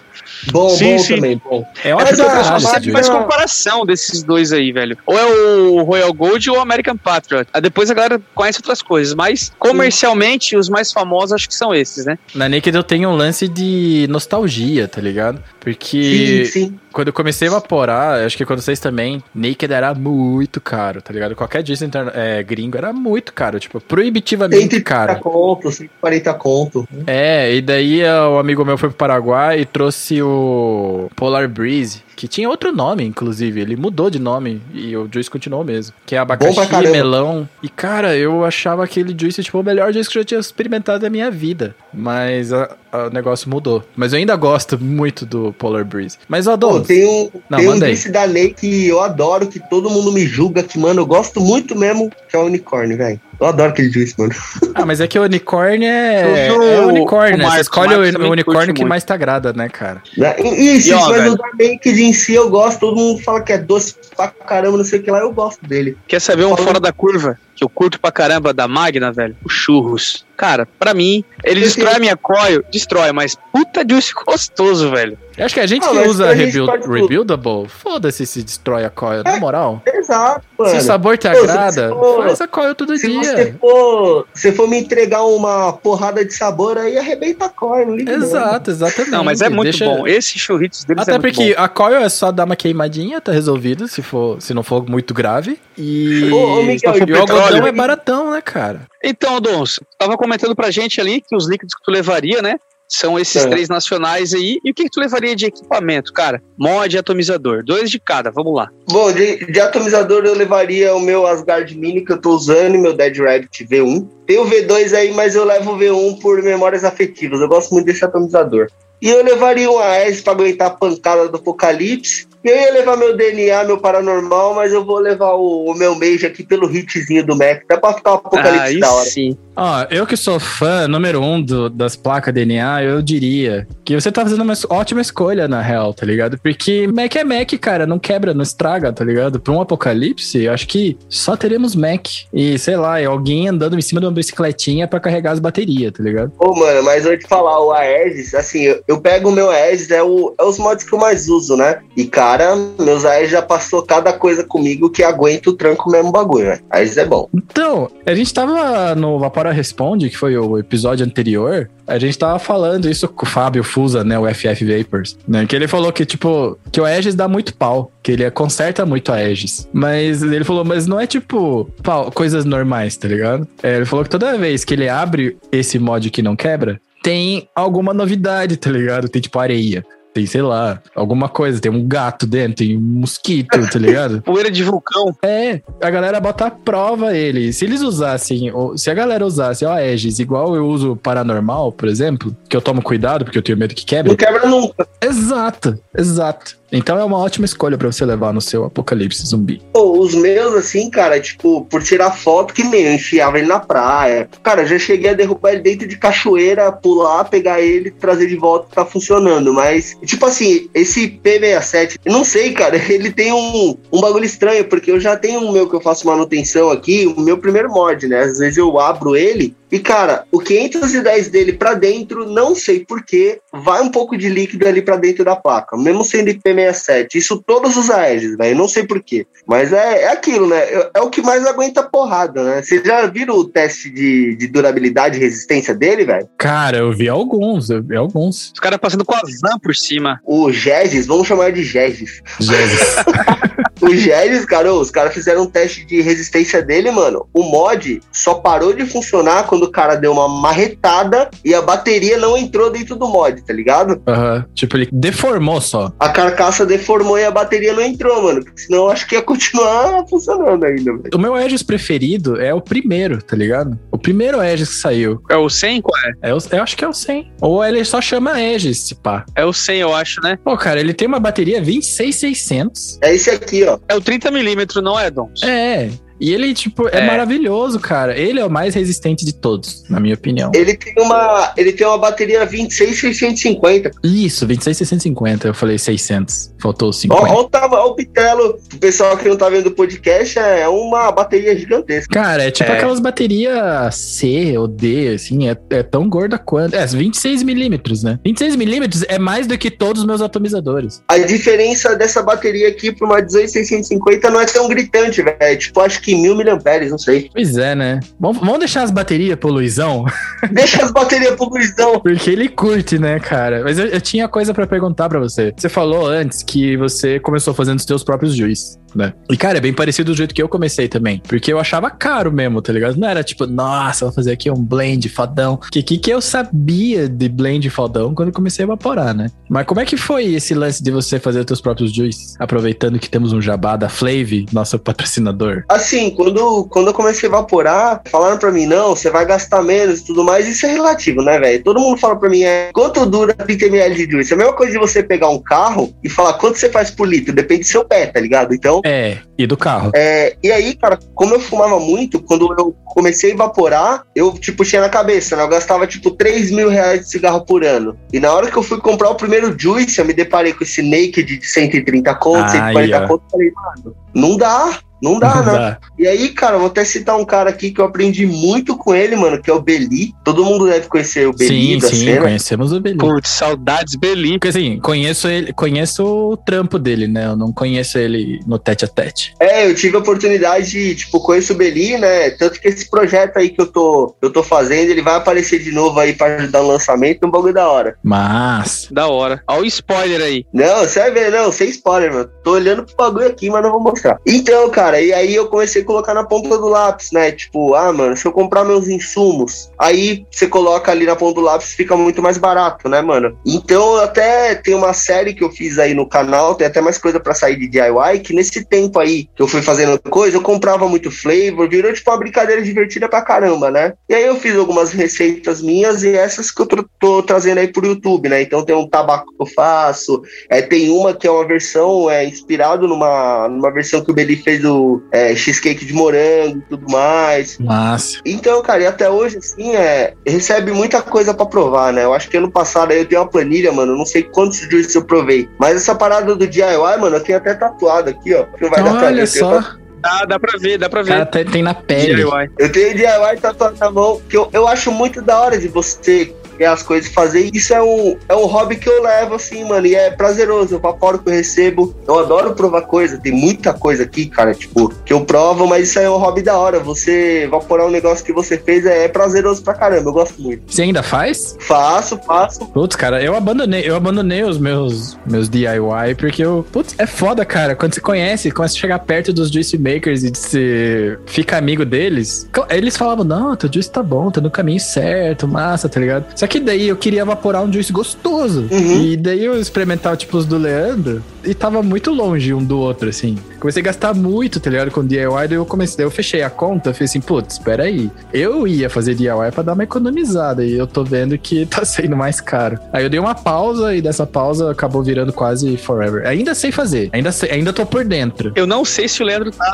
Bom, Sim, bom sim. também, bom. É ótimo porque Mas o a- pra pessoal caralho a esse sempre faz comparação desses dois aí, velho. Ou é o Royal Gold ou o American Patriot. Aí depois a galera conhece outras coisas, mas comercialmente os mais famosos acho que são esses, né? Na Naked eu tenho um lance de nostalgia, tá ligado? Sim, Porque sim. quando eu comecei a evaporar, acho que quando vocês também, Naked era muito caro, tá ligado? Qualquer interna- é, gringo era muito caro, tipo, proibitivamente 130 caro. conto, 140 conto. É, e daí é, o amigo meu foi pro Paraguai e trouxe o Polar Breeze, que tinha outro nome, inclusive. Ele mudou de nome e o juice continuou mesmo. Que é abacaxi, melão. E, cara, eu achava aquele juice, tipo, o melhor juice que eu já tinha experimentado na minha vida. Mas a- a- o negócio mudou. Mas eu ainda gosto muito do Polar Breeze. Mas, ó, Pô, Dom, tem um, Não, tem um juice da Ney que eu adoro, que todo mundo me julga, que, mano, eu gosto muito mesmo, que é o unicórnio, velho. Eu adoro aquele juice, mano. ah, mas é que o unicórnio é, Eu é o- unicórnio, o né? Você Marcos, escolhe o Marcos o, unicórnio que muito. mais te agrada, né, cara? Né? Isso, E, ó, isso, mas velho. o da Naked em si eu gosto, todo mundo fala que é doce pra caramba, não sei o que lá, eu gosto dele. Quer saber um fora da curva? Que eu curto pra caramba da Magna, velho? O churros. Cara, pra mim, ele destrói a minha coil, destrói, mas puta juice gostoso, velho. Eu acho que a gente Ah, que usa rebuild, pode rebuildable, foda-se se destrói a coil, na moral. Exato, mano. Se o sabor te Pô, agrada, for- faz a coil todo Se dia. você for, se for me entregar uma porrada de sabor, aí arrebenta a cor, não liga não. Exato, exatamente. Não, mas é muito Deixa- bom. Esse churritos deles Até é muito porque bom. a coil é só dar uma queimadinha, tá resolvido, se, for, se não for muito grave. E, Ô, ô, Miguel, e o petróleo, é baratão, né, cara? Então, Dons, tava comentando pra gente ali que os líquidos que tu levaria, né? São esses É. três nacionais aí. E o que, que tu levaria de equipamento, cara? Mod e atomizador. Dois de cada, vamos lá. Bom, de, de atomizador eu levaria o meu Asgard Mini que eu tô usando e meu Dead Rabbit V1. Tem o V2 aí, mas eu levo o V1 por memórias afetivas. Eu gosto muito desse atomizador. E eu levaria um AES pra aguentar a pancada do Apocalipse. Eu ia levar meu DNA, meu paranormal, mas eu vou levar o, o meu Mage aqui pelo hitzinho do Mac. Dá pra ficar um Apocalipse Aí da hora. sim. Ó, eu que sou fã número um do- das placas DNA, eu diria que você tá fazendo uma ótima escolha, na real, tá ligado? Porque Mac é Mac, cara, não quebra, não estraga, tá ligado? Pra um apocalipse, eu acho que só teremos Mac. E, sei lá, é alguém andando em cima de uma bicicletinha pra carregar as baterias, tá ligado? Pô, mano, mas eu vou te falar, o Aedes, assim, eu, eu pego o meu Aedes, é, o, é os mods que eu mais uso, né? E, cara, meus Aedes já passou cada coisa comigo que aguenta o tranco mesmo bagulho, né? Aedes é bom. Então, a gente tava no Responde, que foi o episódio anterior, a gente tava falando isso com o Fábio Fusa, né, o FF Vapors, né, que ele falou que, tipo, que o Aegis dá muito pau, que ele conserta muito a Aegis. Mas ele falou, mas não é, tipo, pau, coisas normais, tá ligado? É, ele falou que toda vez que ele abre esse mod que não quebra, tem alguma novidade, tá ligado? Tem, tipo, areia. Tem, sei lá, alguma coisa. Tem um gato dentro, tem um mosquito, tá ligado? Poeira de vulcão. É, a galera bota à prova ele. Se eles usassem, se a galera usasse o Aegis igual eu uso o Paranormal, por exemplo, que eu tomo cuidado porque eu tenho medo que quebre. Não quebra nunca. Exato, exato. Então é uma ótima escolha pra você levar no seu apocalipse zumbi. Pô, os meus, assim, cara, tipo, por tirar foto, que nem eu enfiava ele na praia. Cara, já cheguei a derrubar ele dentro de cachoeira, pular, pegar ele, trazer de volta, tá funcionando. Mas, tipo assim, esse P67, eu não sei, cara, ele tem um, um bagulho estranho, porque eu já tenho um meu que eu faço manutenção aqui, o meu primeiro mod, né? Às vezes eu abro ele e, cara, o 510 dele pra dentro, não sei porquê, vai um pouco de líquido ali pra dentro da placa, mesmo sendo IP67. Isso todos os Aegis, velho, não sei porquê. Mas é, é aquilo, né? É, o que mais aguenta porrada, né? Vocês já viram o teste de, de durabilidade e resistência dele, velho? Cara, eu vi alguns, eu vi alguns. Os caras passando com a van por cima. O Gegis, vamos chamar de Gegis. Jesus. O Gélios, cara, os caras fizeram um teste de resistência dele, mano. O mod só parou de funcionar quando o cara deu uma marretada e a bateria não entrou dentro do mod, tá ligado? Aham. Tipo, ele deformou só. A carcaça deformou e a bateria não entrou, mano. Porque senão eu acho que ia continuar funcionando ainda, velho. O meu Aegis preferido é o primeiro, tá ligado? O primeiro Aegis que saiu. É o 100? Qual é? É o, eu acho que é o 100. Ou ele só chama Aegis, se pá. É o 100, eu acho, né? Pô, cara, ele tem uma bateria 26600. É esse aqui, ó. É o 30mm, não é, Dom? É. E ele, tipo, é, É. maravilhoso, cara. Ele é o mais resistente de todos, na minha opinião. Ele tem uma, ele tem uma bateria 26650. Isso, 26650. Eu falei 600. Faltou Ó, 50. ó, o tava- ó o Pitelo. O pessoal que não tá vendo o podcast é uma bateria gigantesca. Cara, é tipo É. aquelas baterias C ou D, assim, é, é tão gorda quanto. É, 26 milímetros, né? 26 milímetros é mais do que todos os meus atomizadores. A diferença dessa bateria aqui pra uma 18650 não é tão gritante, velho. Tipo, acho que mil miliamperes, não sei. Pois é, né? Vamos, vamos deixar as baterias pro Luizão, Deixa as baterias pro Luizão. porque ele curte, né, cara? Mas eu, eu tinha coisa pra perguntar pra você. Você falou antes que você começou fazendo os seus próprios juiz. Né? E, cara, é bem parecido do jeito que eu comecei também. Porque eu achava caro mesmo, tá ligado? Não era tipo, nossa, vou fazer aqui um blend fodão. Que que, que eu sabia de blend fodão quando comecei a evaporar, né? Mas como é que foi esse lance de você fazer os seus próprios juice? Aproveitando que temos um jabá da Flave, nosso patrocinador. Assim, quando, quando eu comecei a evaporar, falaram pra mim, não, você vai gastar menos e tudo mais. Isso é relativo, né, velho? Todo mundo fala pra mim, é, quanto dura 30 ml de juice? É a mesma coisa de você pegar um carro e falar quanto você faz por litro. Depende do seu pé, tá ligado? Então, É, e do carro. É, e aí, cara, como eu fumava muito, quando eu comecei a evaporar, eu, tipo, tinha na cabeça, né? Eu gastava, tipo, 3 mil reais de cigarro por ano. E na hora que eu fui comprar o primeiro Juice, eu me deparei com esse Naked de 130 conto, Aí, 140 ó. conto. Falei, mano, não dá. Não dá, Não né? dá. E aí, cara, vou até citar um cara aqui que eu aprendi muito com ele, mano, que é o Beli. Todo mundo deve conhecer o Beli Sim, da sim, cena. conhecemos o Belinho. Putz, saudades Belim. Porque assim, conheço ele, conheço o trampo dele, né? Eu não conheço ele no tete a tete. É, eu tive a oportunidade de, tipo, conheço o Beli, né? Tanto que esse projeto aí que eu tô, eu tô fazendo, ele vai aparecer de novo aí pra ajudar no lançamento, um bagulho da hora. Mas. Da hora. Olha o spoiler aí. Não, você vai ver, não, sem spoiler, mano. Tô olhando pro bagulho aqui, mas não vou mostrar. Então, cara, e aí eu comecei a colocar na ponta do lápis, né? Tipo, ah, mano, se eu comprar meus insumos, aí você coloca ali na ponta do lápis, fica muito mais barato, né, mano? Então, até tem uma série que eu fiz aí no canal, tem até mais coisa pra sair de DIY, que nesse tempo aí que eu fui fazendo coisa, eu comprava muito flavor, virou tipo uma brincadeira divertida pra caramba, né? E aí eu fiz algumas receitas minhas e essas que eu tô, tô trazendo aí pro YouTube, né? Então tem um tabaco que eu faço, é, tem uma que é uma versão é, inspirado numa, numa versão que o Beli fez do é, cheesecake de morango e tudo mais. Mas. Então, cara, e até hoje, assim, é, recebe muita coisa pra provar, né? Eu acho que ano passado aí eu tenho uma planilha, mano, não sei quantos juices eu provei. Mas essa parada do DIY, mano, eu tenho até tatuado aqui, ó. que Não vai dar pra ver. Olha só. Ah, dá pra ver, dá pra ver. Cara, tem, tem na pele. DIY. Eu tenho DIY tatuado na mão, que eu, eu acho muito da hora de você criar as coisas fazer. Isso é um, é um hobby que eu levo, assim, mano, e é prazeroso. Eu vaporo que eu recebo. Eu adoro provar coisa. Tem muita coisa aqui, cara, tipo, que eu provo, mas isso aí é um hobby da hora. Você vaporar um negócio que você fez é, é prazeroso pra caramba. Eu gosto muito. Você ainda faz? Faço, faço. Putz, cara, eu abandonei, eu abandonei os meus, meus DIY porque eu. Putz, é foda, cara. Quando você conhece, começa a chegar perto dos juice makers e você fica amigo deles, eles falavam: Não, teu juice tá bom, tá no caminho certo, massa, tá ligado? Só que daí eu queria evaporar um juice gostoso. Uhum. E daí eu experimentar, tipo, os do Leandro. E tava muito longe um do outro, assim. Comecei a gastar muito, tá ligado? Com DIY, daí eu comecei, daí eu fechei a conta, falei assim, putz, espera aí. Eu ia fazer DIY pra dar uma economizada e eu tô vendo que tá sendo mais caro. Aí eu dei uma pausa e dessa pausa acabou virando quase forever. Ainda sei fazer, ainda, sei, ainda tô por dentro. Eu não sei se o Leandro tá,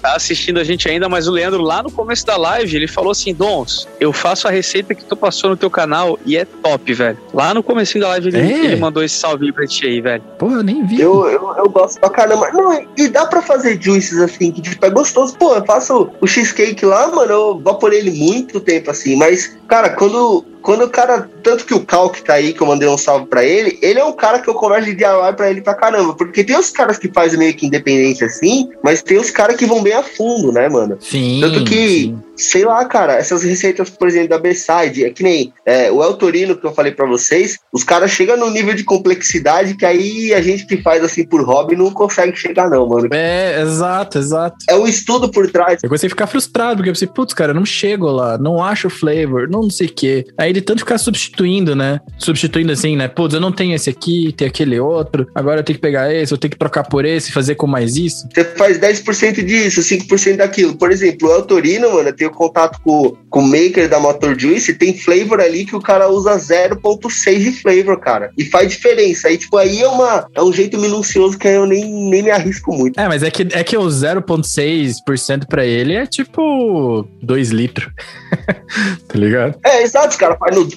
tá assistindo a gente ainda, mas o Leandro lá no começo da live, ele falou assim, Dons, eu faço a receita que tu passou no teu canal e é top, velho. Lá no comecinho da live ele, É? ele mandou esse salve pra ti aí, velho. Porra, eu nem vi. Eu, eu, eu gosto pra caramba. Não, e dá pra fazer juices assim, que tipo, é gostoso. Pô, eu faço o cheesecake lá, mano, eu vaporei ele muito tempo assim. Mas, cara, quando, quando o cara. Tanto que o Cal que tá aí, que eu mandei um salve pra ele, ele é um cara que eu converso de DIY pra ele pra caramba. Porque tem os caras que fazem meio que independente assim, mas tem os caras que vão bem a fundo, né, mano? Sim. Tanto que, sim. sei lá, cara, essas receitas, por exemplo, da B-Side, é que nem é, o El Torino que eu falei pra vocês, os caras chegam num nível de complexidade que aí a gente que faz assim por hobby não consegue chegar, não, mano. É, exato, exato. É um estudo por trás. Eu comecei a ficar frustrado, porque eu pensei, putz, cara, eu não chego lá, não acho o flavor, não sei o quê. Aí de tanto ficar substituindo, né? Substituindo assim, né? Putz, eu não tenho esse aqui, tem aquele outro, agora eu tenho que pegar esse, eu tenho que trocar por esse, fazer com mais isso. Você faz 10% disso, 5% daquilo. Por exemplo, o El Torino, mano, eu tenho contato com, com o maker da Motor Juice, tem flavor ali que o cara usa 0.6 de flavor, cara. E faz diferença. Aí, tipo, aí é, uma, é um jeito minucioso que eu nem, nem me arrisco muito. É, mas é que, é que o 0,6% pra ele é tipo 2 litros. tá ligado? É, exato,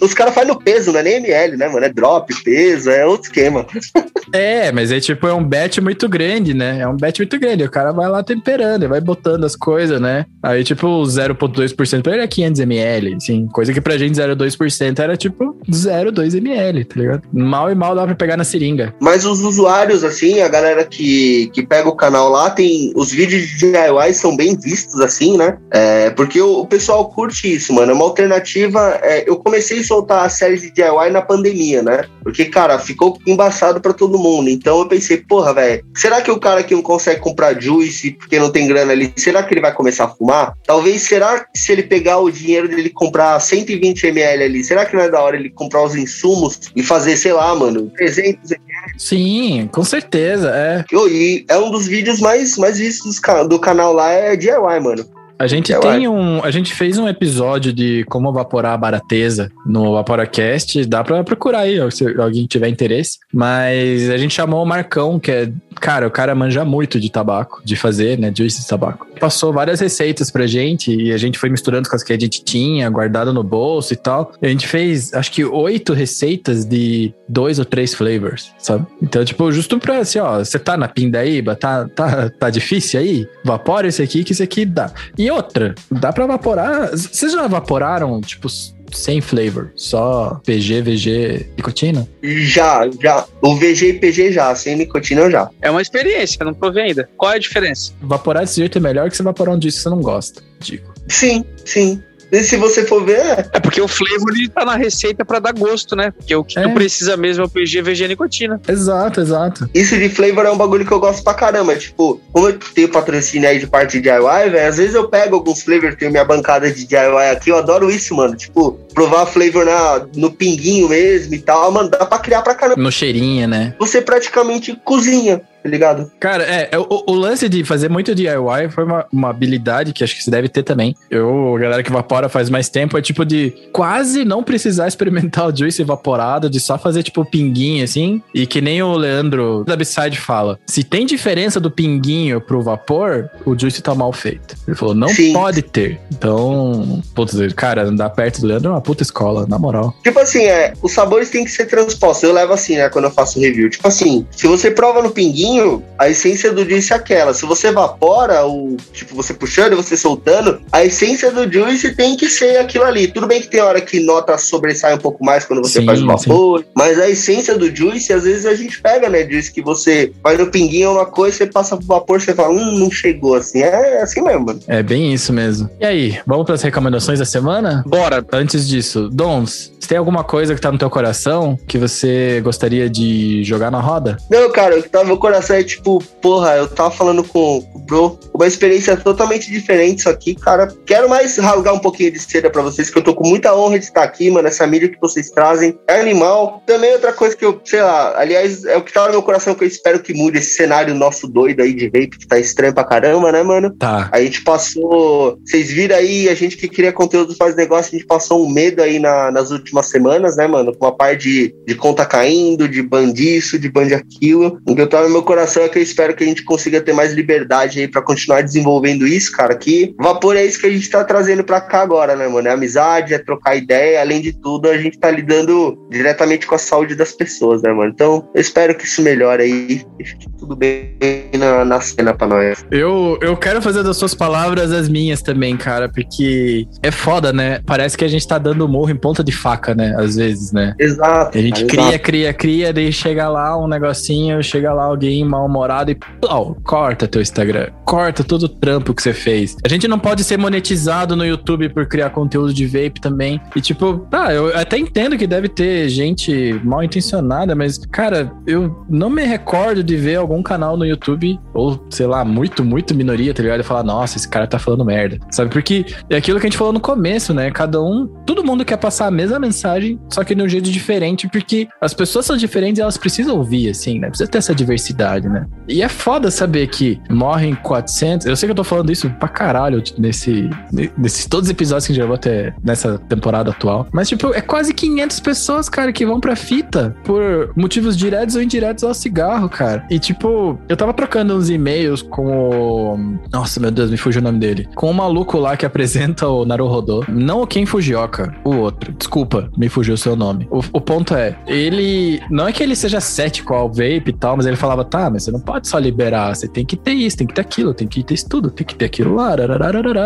os caras fazem no, peso, não é nem ML, né, mano? É drop, peso, é outro esquema. É, mas é tipo, é um bet muito grande, né? É um bet muito grande. O cara vai lá temperando, vai botando as coisas, né? Aí, tipo, o 0,2% pra ele é 500 ml, assim. Coisa que pra gente 0,2% era tipo 0,2 ml, tá ligado? Mal e mal dá pra pegar na seringa. Mas os usuários, assim, a galera que, que pega o canal lá, tem. Os vídeos de DIY são bem vistos, assim, né? É, porque o, o pessoal curte isso, mano. É uma alternativa. é, eu comecei a soltar a série de DIY na pandemia, né? Porque, cara, ficou embaçado pra todo mundo. Então eu pensei, porra, velho, será que o cara que não consegue comprar juice porque não tem grana ali, será que ele vai começar a fumar? Talvez, será que se ele pegar o dinheiro dele comprar 120 ml ali, será que não é da hora ele comprar os insumos e fazer, sei lá, mano, 300 ml? Sim, com certeza, é. E é um dos vídeos mais, mais vistos do canal lá, é DIY, mano. A gente Eu tem um. A gente fez um episódio de como evaporar a barateza no Vaporacast. Dá pra procurar aí, se alguém tiver interesse. Mas a gente chamou o Marcão, que é. Cara, o cara manja muito de tabaco, de fazer, né? Juice de tabaco. Passou várias receitas pra gente e a gente foi misturando com as que a gente tinha, guardado no bolso e tal. E a gente fez, acho que, oito receitas de dois ou três flavors, sabe? Então, tipo, justo pra assim, ó, você tá na pindaíba, tá, tá, tá difícil aí? Vapora esse aqui, que esse aqui dá. E outra, dá pra evaporar. Vocês já evaporaram, tipo, sem flavor? Só PG, VG, nicotina? Já, já. O VG e PG já, sem nicotina já. É uma experiência, não provei ainda. Qual é a diferença? Evaporar desse jeito é melhor que você evaporar um disco que você não gosta, digo. Sim, sim. E se você for ver, é, É porque o flavor ele tá na receita pra dar gosto, né? Porque o que É. tu precisa mesmo é o PG, VG nicotina. Exato, exato. isso de flavor é um bagulho que eu gosto pra caramba. Tipo, como eu tenho patrocínio aí de parte de DIY, velho, às vezes eu pego alguns flavors, tenho minha bancada de DIY aqui, eu adoro isso, mano. Tipo, provar flavor na, no pinguinho mesmo e tal, mano, dá pra criar pra caramba. No cheirinho, né? Você praticamente cozinha, tá ligado? Cara, é, é, o, o lance de fazer muito DIY foi uma, uma habilidade que acho que você deve ter também. Eu, a galera que evapora faz mais tempo, é tipo de quase não precisar experimentar o juice evaporado, de só fazer tipo pinguinho assim. E que nem o Leandro da B-Side fala: se tem diferença do pinguinho pro vapor, o juice tá mal feito. Ele falou: não Sim. pode ter. Então, putz, cara, andar perto do Leandro é uma puta escola, na moral. Tipo assim, é, os sabores têm que ser transpostos. Eu levo assim, né, quando eu faço review. Tipo assim, se você prova no pinguinho, a essência do juice é aquela. Se você evapora, o, tipo, você puxando e você soltando, a essência do juice tem que ser aquilo ali. Tudo bem que tem hora que nota sobressai um pouco mais quando você Sim, faz o vapor, mas a essência do juice, às vezes a gente pega, né, juice que você vai no pinguinho é uma coisa, você passa pro vapor, você fala, hum, não chegou assim. É assim mesmo, mano. É bem isso mesmo. E aí, vamos para as recomendações da semana? Bora. Antes disso, Dons, você tem alguma coisa que tá no teu coração que você gostaria de jogar na roda? Não, cara, o que tá no meu coração é tipo, porra, eu tava falando com o Bro, uma experiência totalmente diferente isso aqui, cara. Quero mais rasgar um pouquinho de seda pra vocês, que eu tô com muita honra de estar aqui, mano. Essa mídia que vocês trazem é animal. Também outra coisa que eu, sei lá, aliás, é o que tá no meu coração que eu espero que mude esse cenário nosso doido aí de vape, que tá estranho pra caramba, né, mano? Tá. A gente passou. Vocês viram aí, a gente que cria conteúdo faz negócio, a gente passou um medo aí na- nas últimas semanas, né, mano? Com a parte de, de conta caindo, de bandiço, de band aquilo. O que eu tô no meu coração é que eu espero que a gente consiga ter mais liberdade aí pra continuar desenvolvendo isso, cara. Que vapor é isso que a gente tá trazendo pra cá agora, né, mano? É amizade, é trocar ideia. Além de tudo, a gente tá lidando diretamente com a saúde das pessoas, né, mano? Então, eu espero que isso melhore aí e fique tudo bem na, na cena pra nós. Eu, eu quero fazer das suas palavras as minhas também, cara, porque é foda, né? Parece que a gente tá dando morro em ponta de faca, né? Às vezes, né? Exato. A gente cara, cria, exato. cria, cria, daí chega lá um negocinho, chega lá alguém mal-humorado e plau, corta teu Instagram, corta todo o trampo que você fez. A gente não pode ser monetizado no YouTube por criar conteúdo de vape também. E tipo, ah, eu até entendo que deve ter gente mal intencionada, mas, cara, eu não me recordo de ver algum canal no YouTube, ou sei lá, muito, muito minoria, tá ligado? E falar, nossa, esse cara tá falando merda. Sabe? Porque é aquilo que a gente falou no começo, né? Cada um, todo mundo quer passar a mesma mensagem, só que de um jeito diferente, porque as pessoas são diferentes e elas precisam ouvir, assim, né? Precisa ter essa diversidade, né? E é foda saber que morrem 400. Eu sei que eu tô falando isso pra caralho nesse, nesses todos os episódios que a gente até nessa temporada atual. Mas, tipo, é quase 500 pessoas, cara, que vão pra fita por motivos diretos ou indiretos ao cigarro, cara. E, tipo, eu tava trocando uns e-mails com o. Nossa, meu Deus, me fugiu o nome dele. Com o maluco lá que apresenta o Naruhodô. Não o Ken Fujioka, o outro. Desculpa, me fugiu o seu nome. O, o ponto é, ele. Não é que ele seja cético ao vape e tal, mas ele falava, tá, mas você não pode só liberar, você tem que ter isso, tem que ter aquilo, tem que ter isso tudo, tem que ter aquilo lá,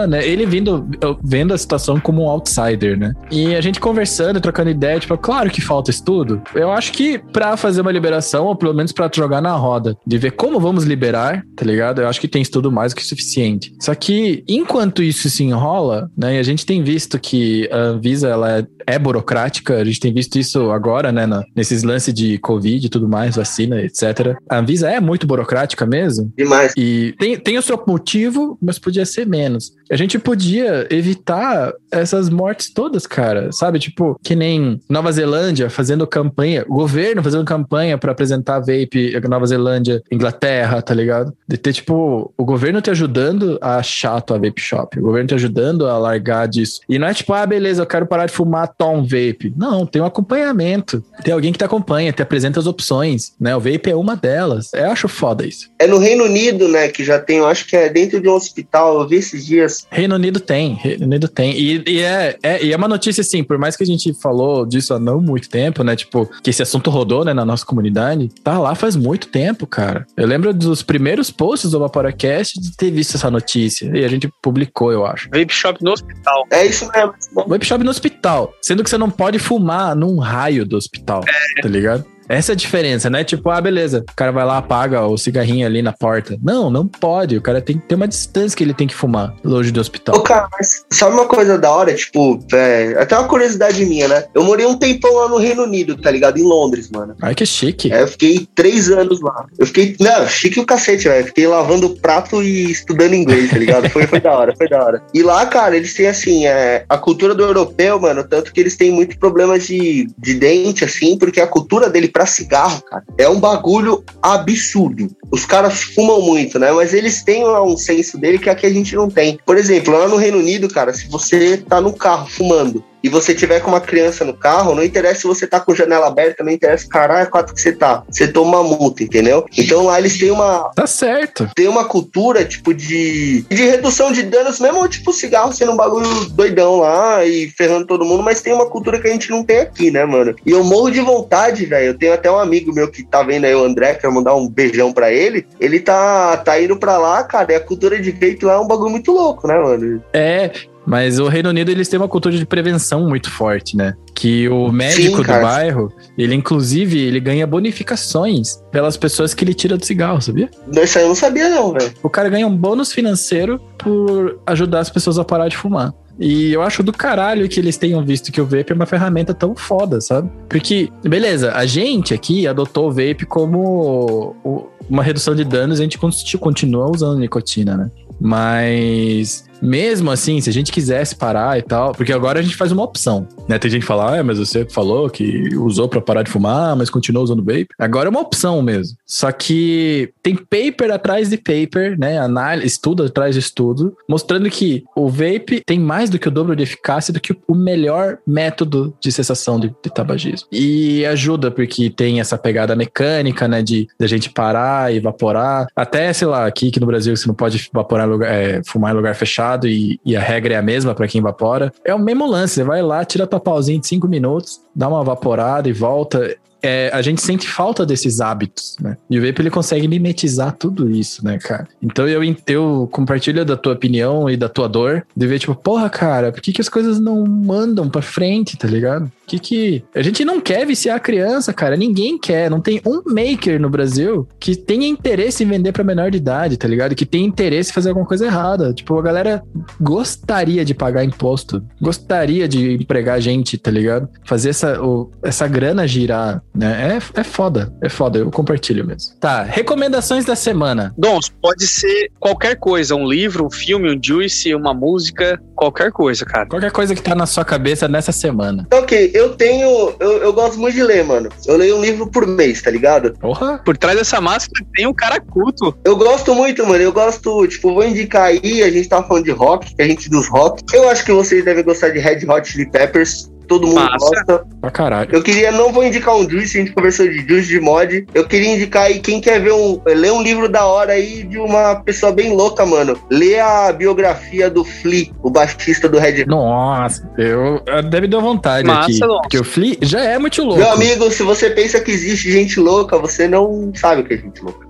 né? Ele vindo, vendo a situação como um outsider, né? E a gente conversando, trocando ideia, tipo, claro que falta estudo. Eu acho que pra fazer uma liberação, ou pelo menos pra jogar na roda, de ver como vamos liberar, tá ligado? Eu acho que tem estudo mais do que suficiente. Só que, enquanto isso se enrola, né? E a gente tem visto que a Anvisa, ela é, é burocrática, a gente tem visto isso agora, né? na- nesses lances de Covid e tudo mais, vacina, etc. A Anvisa é muito burocrática mesmo. Demais. E tem, tem o seu motivo, mas podia ser menos. A gente podia evitar essas mortes todas, cara. Sabe? Tipo, que nem Nova Zelândia fazendo campanha, o governo fazendo campanha pra apresentar vape Nova Zelândia, Inglaterra, tá ligado? De ter, tipo, o governo te ajudando a achar tua vape shop, o governo te ajudando a largar disso. E não é tipo, ah, beleza, eu quero parar de fumar Tom Vape. Não, tem um acompanhamento. Tem alguém que te acompanha, te apresenta as opções, né? O vape é uma delas. Eu acho foda isso. É no Reino Unido, né, que já tem, eu acho que é dentro de um hospital, eu vi esses dias. Reino Unido tem, Reino Unido tem. E, e é, é, e é uma notícia assim, por mais que a gente falou disso há não muito tempo, né? Tipo, que esse assunto rodou, né, na nossa comunidade, tá lá faz muito tempo, cara. Eu lembro dos primeiros posts do Vaporacast de ter visto essa notícia. E a gente publicou, eu acho. Vape shop no hospital. É isso mesmo. Web shop no hospital. Sendo que você não pode fumar num raio do hospital, tá ligado? Essa é a diferença, né? Tipo, ah, beleza. O cara vai lá, apaga o cigarrinho ali na porta. Não, não pode. O cara tem que ter uma distância que ele tem que fumar longe do Ô, hospital. cara, mas sabe uma coisa da hora? Tipo, é, até uma curiosidade minha, né? Eu morei um tempão lá no Reino Unido, tá ligado? Em Londres, mano. Ai, que chique. É, eu fiquei três anos lá. Eu fiquei. Não, chique o cacete, velho. Fiquei lavando prato e estudando inglês, tá ligado? Foi, foi da hora, foi da hora. E lá, cara, eles têm assim, é, a cultura do europeu, mano, tanto que eles têm muito problemas de, de dente, assim, porque a cultura dele pra cigarro, cara, é um bagulho absurdo. Os caras fumam muito, né? Mas eles têm lá um senso dele que aqui a gente não tem. Por exemplo, lá no Reino Unido, cara, se você tá no carro fumando e você tiver com uma criança no carro, não interessa se você tá com janela aberta, não interessa caralho quanto que você tá. Você toma uma multa, entendeu? Então lá eles têm uma, Tá certo. tem uma cultura, tipo, de, de redução de danos, mesmo, tipo, cigarro sendo um bagulho doidão lá e ferrando todo mundo, mas tem uma cultura que a gente não tem aqui, né, mano? E eu morro de vontade, velho. Eu tenho até um amigo meu que tá vendo aí, o André, quero mandar um beijão pra ele. Ele tá, tá indo pra lá, cara, e a cultura de vape lá é um bagulho muito louco, né, mano? É, mas o Reino Unido eles têm uma cultura de prevenção muito forte, né? Que o médico do cara. bairro, ele inclusive, ele ganha bonificações pelas pessoas que ele tira do cigarro, sabia? Isso aí eu não sabia, não, velho. O cara ganha um bônus financeiro por ajudar as pessoas a parar de fumar. E eu acho do caralho que eles tenham visto que o vape é uma ferramenta tão foda, sabe? Porque, beleza, a gente aqui adotou o vape como uma redução de danos, a gente continua usando nicotina, né? Mas mesmo assim, se a gente quisesse parar e tal, porque agora a gente faz uma opção, né? Tem gente que fala, ah, mas você falou que usou para parar de fumar, mas continuou usando vape. Agora é uma opção mesmo. Só que tem paper atrás de paper, né? Análise, estudo atrás de estudo, mostrando que o vape tem mais do que o dobro de eficácia do que o melhor método de cessação de, de tabagismo. E ajuda porque tem essa pegada mecânica, né? De, de a gente parar evaporar. Até, sei lá, aqui que no Brasil você não pode evaporar lugar, é, fumar em lugar fechado e, e a regra é a mesma para quem evapora. É o mesmo lance, você vai lá, tira tua pauzinha de cinco minutos, dá uma vaporada e volta é, a gente sente falta desses hábitos, né? E o Vape ele consegue mimetizar tudo isso, né, cara? Então eu, eu compartilho da tua opinião e da tua dor de ver, tipo, porra, cara, por que, que as coisas não mandam pra frente, tá ligado? Que que. A gente não quer viciar a criança, cara. Ninguém quer. Não tem um maker no Brasil que tenha interesse em vender para menor de idade, tá ligado? Que tenha interesse em fazer alguma coisa errada. Tipo, a galera gostaria de pagar imposto, gostaria de empregar gente, tá ligado? Fazer essa, o, essa grana girar né? É, é foda, é foda, eu compartilho mesmo. Tá, recomendações da semana. Dons, pode ser qualquer coisa, um livro, um filme, um juice, uma música, qualquer coisa, cara. Qualquer coisa que tá na sua cabeça nessa semana. Ok, eu tenho, eu, eu gosto muito de ler, mano. Eu leio um livro por mês, tá ligado? Porra. Por trás dessa máscara tem um cara culto. Eu gosto muito, mano, eu gosto, tipo, vou indicar aí, a gente tava falando de rock, que a gente dos rock. Eu acho que vocês devem gostar de Red Hot Chili Peppers todo mundo Massa. gosta. Pra caralho. Eu queria, não vou indicar um Juice, a gente conversou de Juice de mod. Eu queria indicar aí quem quer ver um. ler um livro da hora aí de uma pessoa bem louca, mano. Lê a biografia do Flea, o baixista do Red Nossa, eu, deve dar vontade Massa, aqui. Nossa. Porque o Flea já é muito louco. Meu amigo, se você pensa que existe gente louca, você não sabe o que é gente louca.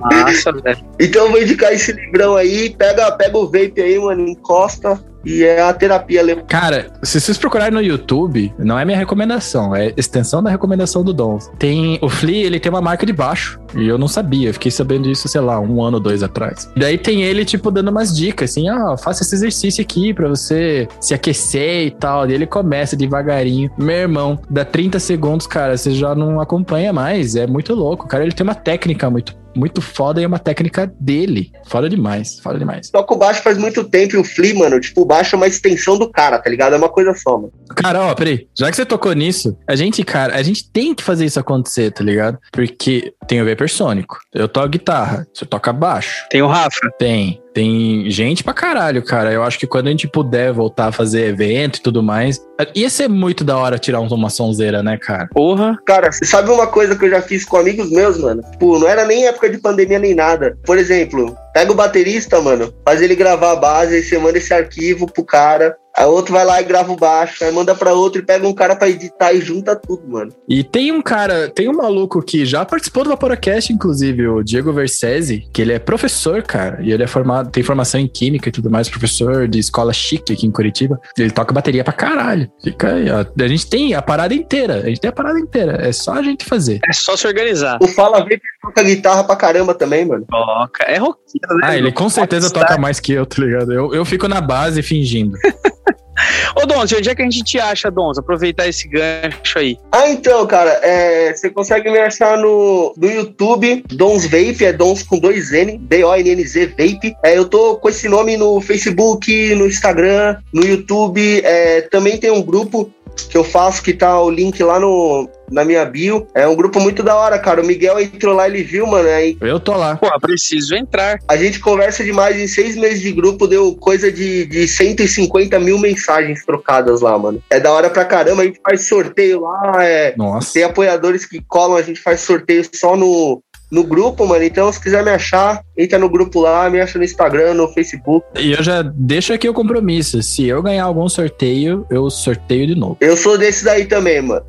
Massa, velho. Então eu vou indicar esse livrão aí, pega, pega o vape aí, mano, encosta, e é a terapia alemã. Cara, se vocês procurarem no YouTube, não é minha recomendação, é extensão da recomendação do Dom. Tem o Flea, ele tem uma marca de baixo. E eu não sabia, fiquei sabendo disso, sei lá, um ano, dois atrás. E daí tem ele, tipo, dando umas dicas, assim, ah, faça esse exercício aqui pra você se aquecer e tal. E ele começa devagarinho. Meu irmão, dá 30 segundos, cara, você já não acompanha mais. É muito louco. Cara, ele tem uma técnica muito muito foda e é uma técnica dele. Foda demais, foda demais. Toca o baixo faz muito tempo e o Flea, mano, tipo, o baixo é uma extensão do cara, tá ligado? É uma coisa só, mano. Cara, ó, peraí. Já que você tocou nisso, a gente, cara, a gente tem que fazer isso acontecer, tá ligado? Porque tem o Vaporsônico. Eu toco guitarra, você toca baixo. Tem o Rafa. Tem. Tem gente pra caralho, cara. Eu acho que quando a gente puder voltar a fazer evento e tudo mais, ia ser muito da hora tirar uma sonzeira, né, cara? Porra. Cara, você sabe uma coisa que eu já fiz com amigos meus, mano? Tipo, não era nem época de pandemia nem nada. Por exemplo, pega o baterista, mano, faz ele gravar a base, aí você manda esse arquivo pro cara. Aí outro vai lá e grava o baixo, aí manda pra outro e pega um cara pra editar e junta tudo, mano. E tem um cara, tem um maluco que já participou do Vaporacast, inclusive, o Diego Versese, que ele é professor, cara, e ele é formado, tem formação em química e tudo mais, professor de escola chique aqui em Curitiba. Ele toca bateria pra caralho. Fica aí, ó. A gente tem a parada inteira, a gente tem a parada inteira, é só a gente fazer. É só se organizar. O Fala Vê toca guitarra pra caramba também, mano. Toca, é roqueiro, né? Ah, ele com certeza toca mais que eu, tá ligado? Eu, eu fico na base fingindo. Ô, Dons, onde é que a gente te acha, Dons? Aproveitar esse gancho aí. Ah, então, cara, é, você consegue me achar no, no YouTube, Dons Vape, é Dons com dois N, D-O-N-N-Z Vape. É, eu tô com esse nome no Facebook, no Instagram, no YouTube. É, também tem um grupo que eu faço, que tá o link lá no, na minha bio. É um grupo muito da hora, cara. O Miguel entrou lá, ele viu, mano. Aí... Eu tô lá. Pô, preciso entrar. A gente conversa demais. Em seis meses de grupo, deu coisa de, de 150 mil mensagens trocadas lá, mano. É da hora pra caramba. A gente faz sorteio lá. É... Nossa. Tem apoiadores que colam, a gente faz sorteio só no, no grupo, mano. Então, se quiser me achar, entra no grupo lá, me acha no Instagram, no Facebook. E eu já deixo aqui o compromisso. Se eu ganhar algum sorteio, eu sorteio de novo. Eu sou desse daí também, mano.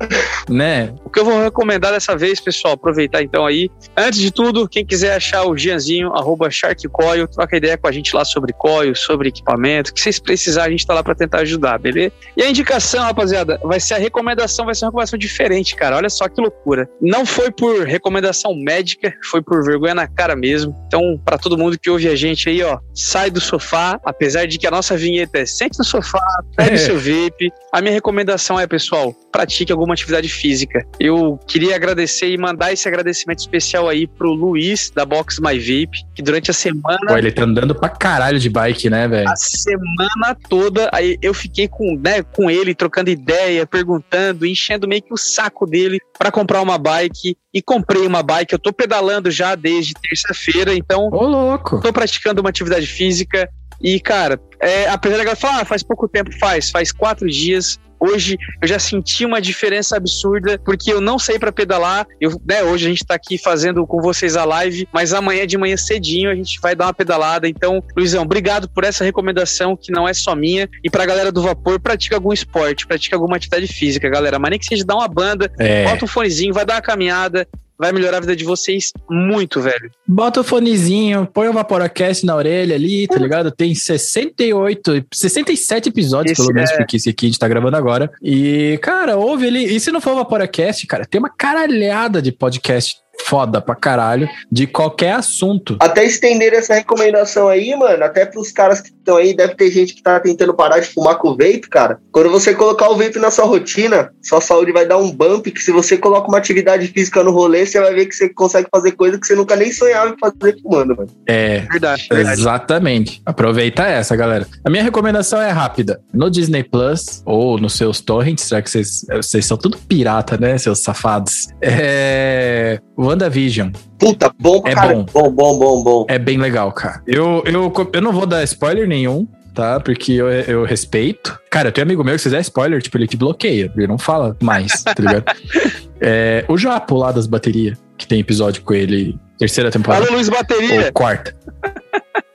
Né? O que eu vou recomendar dessa vez, pessoal, aproveitar então aí. Antes de tudo, quem quiser achar o Gianzinho, arroba SharkCoil, troca ideia com a gente lá sobre coil, sobre equipamento. que vocês precisarem, a gente tá lá pra tentar ajudar, beleza? E a indicação, rapaziada, vai ser a recomendação, vai ser uma recomendação diferente, cara. Olha só que loucura. Não foi por recomendação médica, foi por vergonha na cara mesmo. Então, Então, para todo mundo que ouve a gente aí, ó, sai do sofá, apesar de que a nossa vinheta é sente no sofá, pegue É. seu vape. A minha recomendação é, pessoal, pratique alguma atividade física. Eu queria agradecer e mandar esse agradecimento especial aí pro Luiz, da Box My Vape, que durante a semana Pô, ele tá andando pra caralho de bike, né, velho? a semana toda, aí eu fiquei com, né, com ele, trocando ideia, perguntando, enchendo meio que o saco dele para comprar uma bike. E comprei uma bike, eu tô pedalando já desde terça-feira, então Ô, louco. tô praticando uma atividade física. E, cara, é, apesar da galera falar, ah, faz pouco tempo, faz, faz quatro dias. Hoje eu já senti uma diferença absurda, porque eu não saí para pedalar. Eu, né, hoje a gente tá aqui fazendo com vocês a live, mas amanhã de manhã cedinho a gente vai dar uma pedalada. Então, Luizão, obrigado por essa recomendação que não é só minha. E pra galera do vapor, pratica algum esporte, pratica alguma atividade física, galera. Mas nem que seja dar uma banda, É. bota um fonezinho, vai dar uma caminhada, vai melhorar a vida de vocês muito, velho. Bota o fonezinho, põe o Vaporacast na orelha ali, tá ligado? Tem 68, 67 episódios, Esse pelo menos, é- porque esse aqui a gente tá gravando agora. E, cara, ouve ali. E se não for o Vaporacast, cara, tem uma caralhada de podcast foda pra caralho, de qualquer assunto. Até estender essa recomendação aí, mano, até pros caras que estão aí, deve ter gente que tá tentando parar de fumar com o vape, cara. Quando você colocar o vape na sua rotina, sua saúde vai dar um bump, que se você coloca uma atividade física no rolê, você vai ver que você consegue fazer coisa que você nunca nem sonhava em fazer fumando, mano. É, Verdade, verdade. Exatamente. Aproveita essa, galera. A minha recomendação é rápida. No Disney Plus ou nos seus torrents, já que vocês, vocês são tudo pirata, né, seus safados? É. WandaVision. Puta, bom pra É caramba. Bom, bom, bom, bom. É bem legal, cara. Eu, eu, eu não vou dar spoiler nenhum, tá? Porque eu, eu respeito. Cara, tenho amigo meu que se fizer spoiler, tipo, ele te bloqueia. Ele não fala mais, tá ligado? É, o Japo lá das baterias, que tem episódio com ele, terceira temporada. Alô, Luiz Bateria. Ou quarta.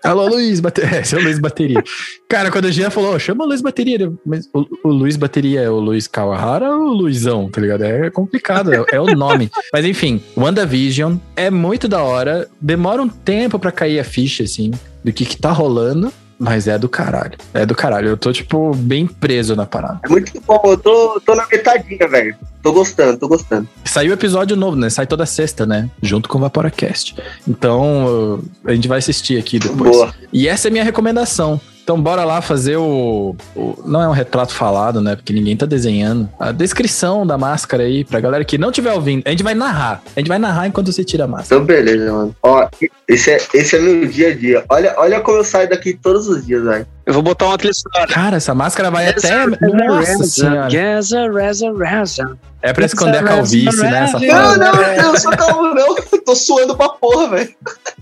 Alô, Luiz Bateria. É, seu Luiz Bateria. Cara, quando a Jean falou, "Ô, chama o Luiz Bateria. Mas o, o Luiz Bateria é o Luiz Kawahara ou o Luizão, tá ligado? É complicado, é, é o nome. Mas enfim, WandaVision é muito da hora. Demora um tempo pra cair a ficha, assim, do que que tá rolando. Mas é do caralho. É do caralho. Eu tô, tipo, bem preso na parada. É muito bom, eu tô, tô na metadinha, velho. Tô gostando, tô gostando. Saiu episódio novo, né? Sai toda sexta, né? Junto com o Vaporacast. Então, a gente vai assistir aqui depois. Boa. E essa é minha recomendação. Então, bora lá fazer o, o- Não é um retrato falado, né? Porque ninguém tá desenhando. A descrição da máscara aí, pra galera que não estiver ouvindo. A gente vai narrar. A gente vai narrar enquanto você tira a máscara. Então, beleza, mano. Ó, esse é, esse é meu dia a dia. Olha, olha como eu saio daqui todos os dias, velho. Eu vou botar uma trilha sonora. Cara, essa máscara vai até. Nossa senhora. Reza, reza, reza. É pra esconder a calvície, né? Essa Não, fala. não, eu sou calmo, não. Tô suando pra porra, velho.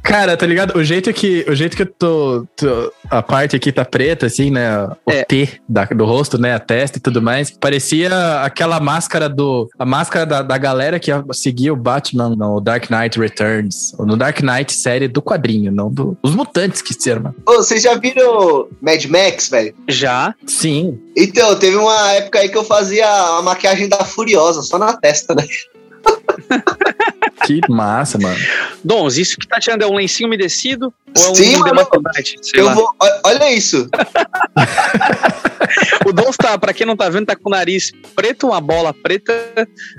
Cara, tá ligado? O jeito que, o jeito que eu tô, tô- A parte aqui tá preta, assim, né? O É. T da- do rosto, né? A testa e tudo mais. Parecia aquela máscara do. A máscara da, da galera que seguia o Batman no Dark Knight Returns. ou No Dark Knight série do quadrinho, não do. Os mutantes que serão, mano. Ô, vocês já viram Mad Max, velho? Já. Sim. Então, teve uma época aí que eu fazia a maquiagem da Furiosa, só na testa, né? Que massa, mano. Dons, isso que tá tirando é um lencinho umedecido ou é um Sim? Sei Eu lá. vou, olha isso. O Dons tá, pra quem não tá vendo, tá com o nariz preto, uma bola preta,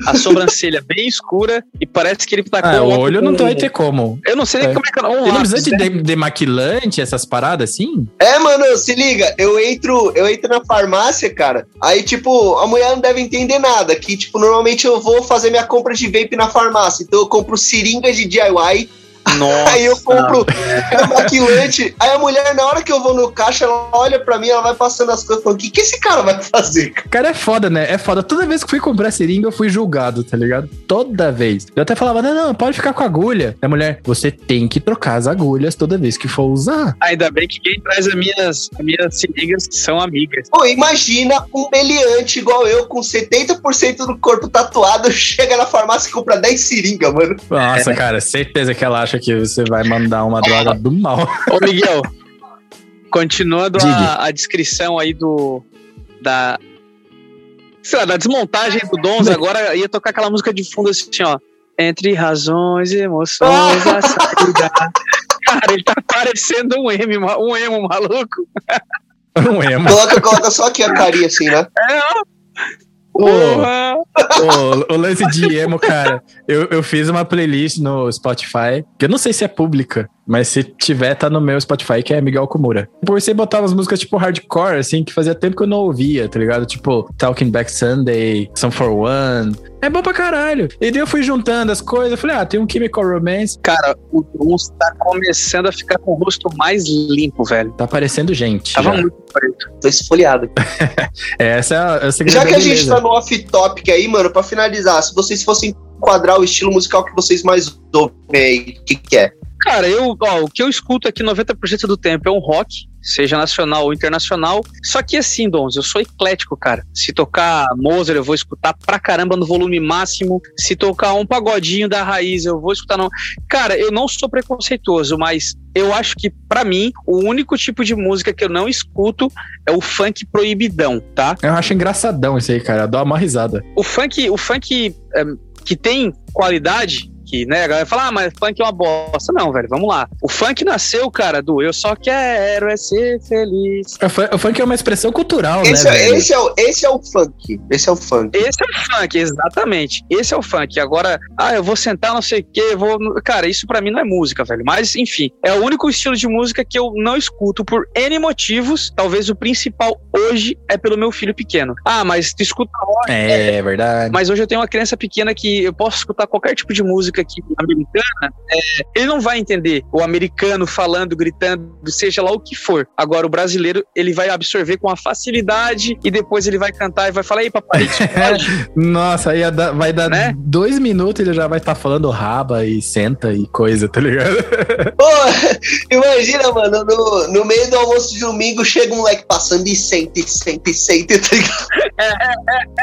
a sobrancelha bem escura e parece que ele tá com Ah, o um- olho não vai ter como. Eu não sei nem É. como é que é. Um Ele não precisa de né? de- demaquilante, essas paradas assim? É, mano, se liga, eu entro, eu entro na farmácia, cara. Aí, tipo, a mulher não deve entender nada. Que, tipo, normalmente eu vou fazer minha compra de vape na farmácia. Então eu compro seringa de DIY. Nossa. Aí eu compro maquilante. Aí a mulher, na hora que eu vou no caixa, ela olha pra mim, ela vai passando as coisas falando: o que, que esse cara vai fazer? Cara, é foda, né? É foda. Toda vez que fui comprar seringa, eu fui julgado, tá ligado? Toda vez. Eu até falava, não, não, pode ficar com a agulha. A mulher, você tem que trocar as agulhas toda vez que for usar. Ainda bem que quem traz as minhas, as minhas seringas são amigas. Pô, imagina um meliante igual eu, com 70% do corpo tatuado, chega na farmácia e compra 10 seringas, mano. Nossa, cara, certeza que ela acha que você vai mandar uma droga do mal. Ô, Miguel, continuando a, a descrição aí do. Da. Sei lá, da desmontagem do Dons, agora ia tocar aquela música de fundo assim, ó. Entre razões e emoções, a saída. Cara, ele tá parecendo um emo, um emo maluco. Um emo. Coloca, coloca só aqui a carinha assim, né? É, ó. Porra. ô, o lance de emo, cara, eu, eu fiz uma playlist no Spotify, que eu não sei se é pública, Mas se tiver, tá no meu Spotify, que é Miguel Kumura. Por você botar umas músicas tipo hardcore, assim, que fazia tempo que eu não ouvia, tá ligado? Tipo Talking Back Sunday, Some for One. É bom pra caralho. E daí eu fui juntando as coisas. Falei, ah, tem um Chemical Romance. Cara, o Dons tá começando a ficar com o rosto mais limpo, velho. Tá parecendo gente. Tava já. muito preto. Tô esfoliado. Essa é a, é segredo Já que a gente tá no off-topic aí, mano, pra finalizar, se vocês fossem enquadrar o estilo musical que vocês mais ouvem aí, o que, que é? Cara, eu, ó, o que eu escuto aqui 90% do tempo é um rock, seja nacional ou internacional. Só que assim, Dons, eu sou eclético, cara. Se tocar Mozart, eu vou escutar pra caramba no volume máximo. Se tocar um pagodinho da raiz, eu vou escutar não. Cara, eu não sou preconceituoso, mas eu acho que pra mim o único tipo de música que eu não escuto é o funk proibidão, tá? Eu acho engraçadão isso aí, cara. Dá uma risada. O funk, o funk é, que tem qualidade, né, a galera fala, ah, mas funk é uma bosta. Não, velho, vamos lá. O funk nasceu, cara, do eu só quero é ser feliz. O fun- o funk é uma expressão cultural, Esse, né? é, velho? esse, é o, esse é o funk. Esse é o funk. Esse é o funk, exatamente. Esse é o funk. Agora, ah, eu vou sentar não sei o quê, vou. Cara, isso pra mim não é música, velho. Mas, enfim, é o único estilo de música que eu não escuto por N motivos. Talvez o principal hoje é pelo meu filho pequeno. Ah, mas tu escuta rock. É, verdade. Mas hoje eu tenho uma criança pequena que eu posso escutar qualquer tipo de música aqui americana. é, ele não vai entender o americano falando, gritando, seja lá o que for. Agora, o brasileiro, ele vai absorver com a facilidade e depois ele vai cantar e vai falar: Ei, papai, isso pode?" Nossa, aí vai dar Né? dois minutos e ele já vai estar falando raba e senta e coisa, tá ligado? Pô, imagina, mano, no, no meio do almoço de domingo chega um moleque passando e senta, e senta, e senta, tá ligado?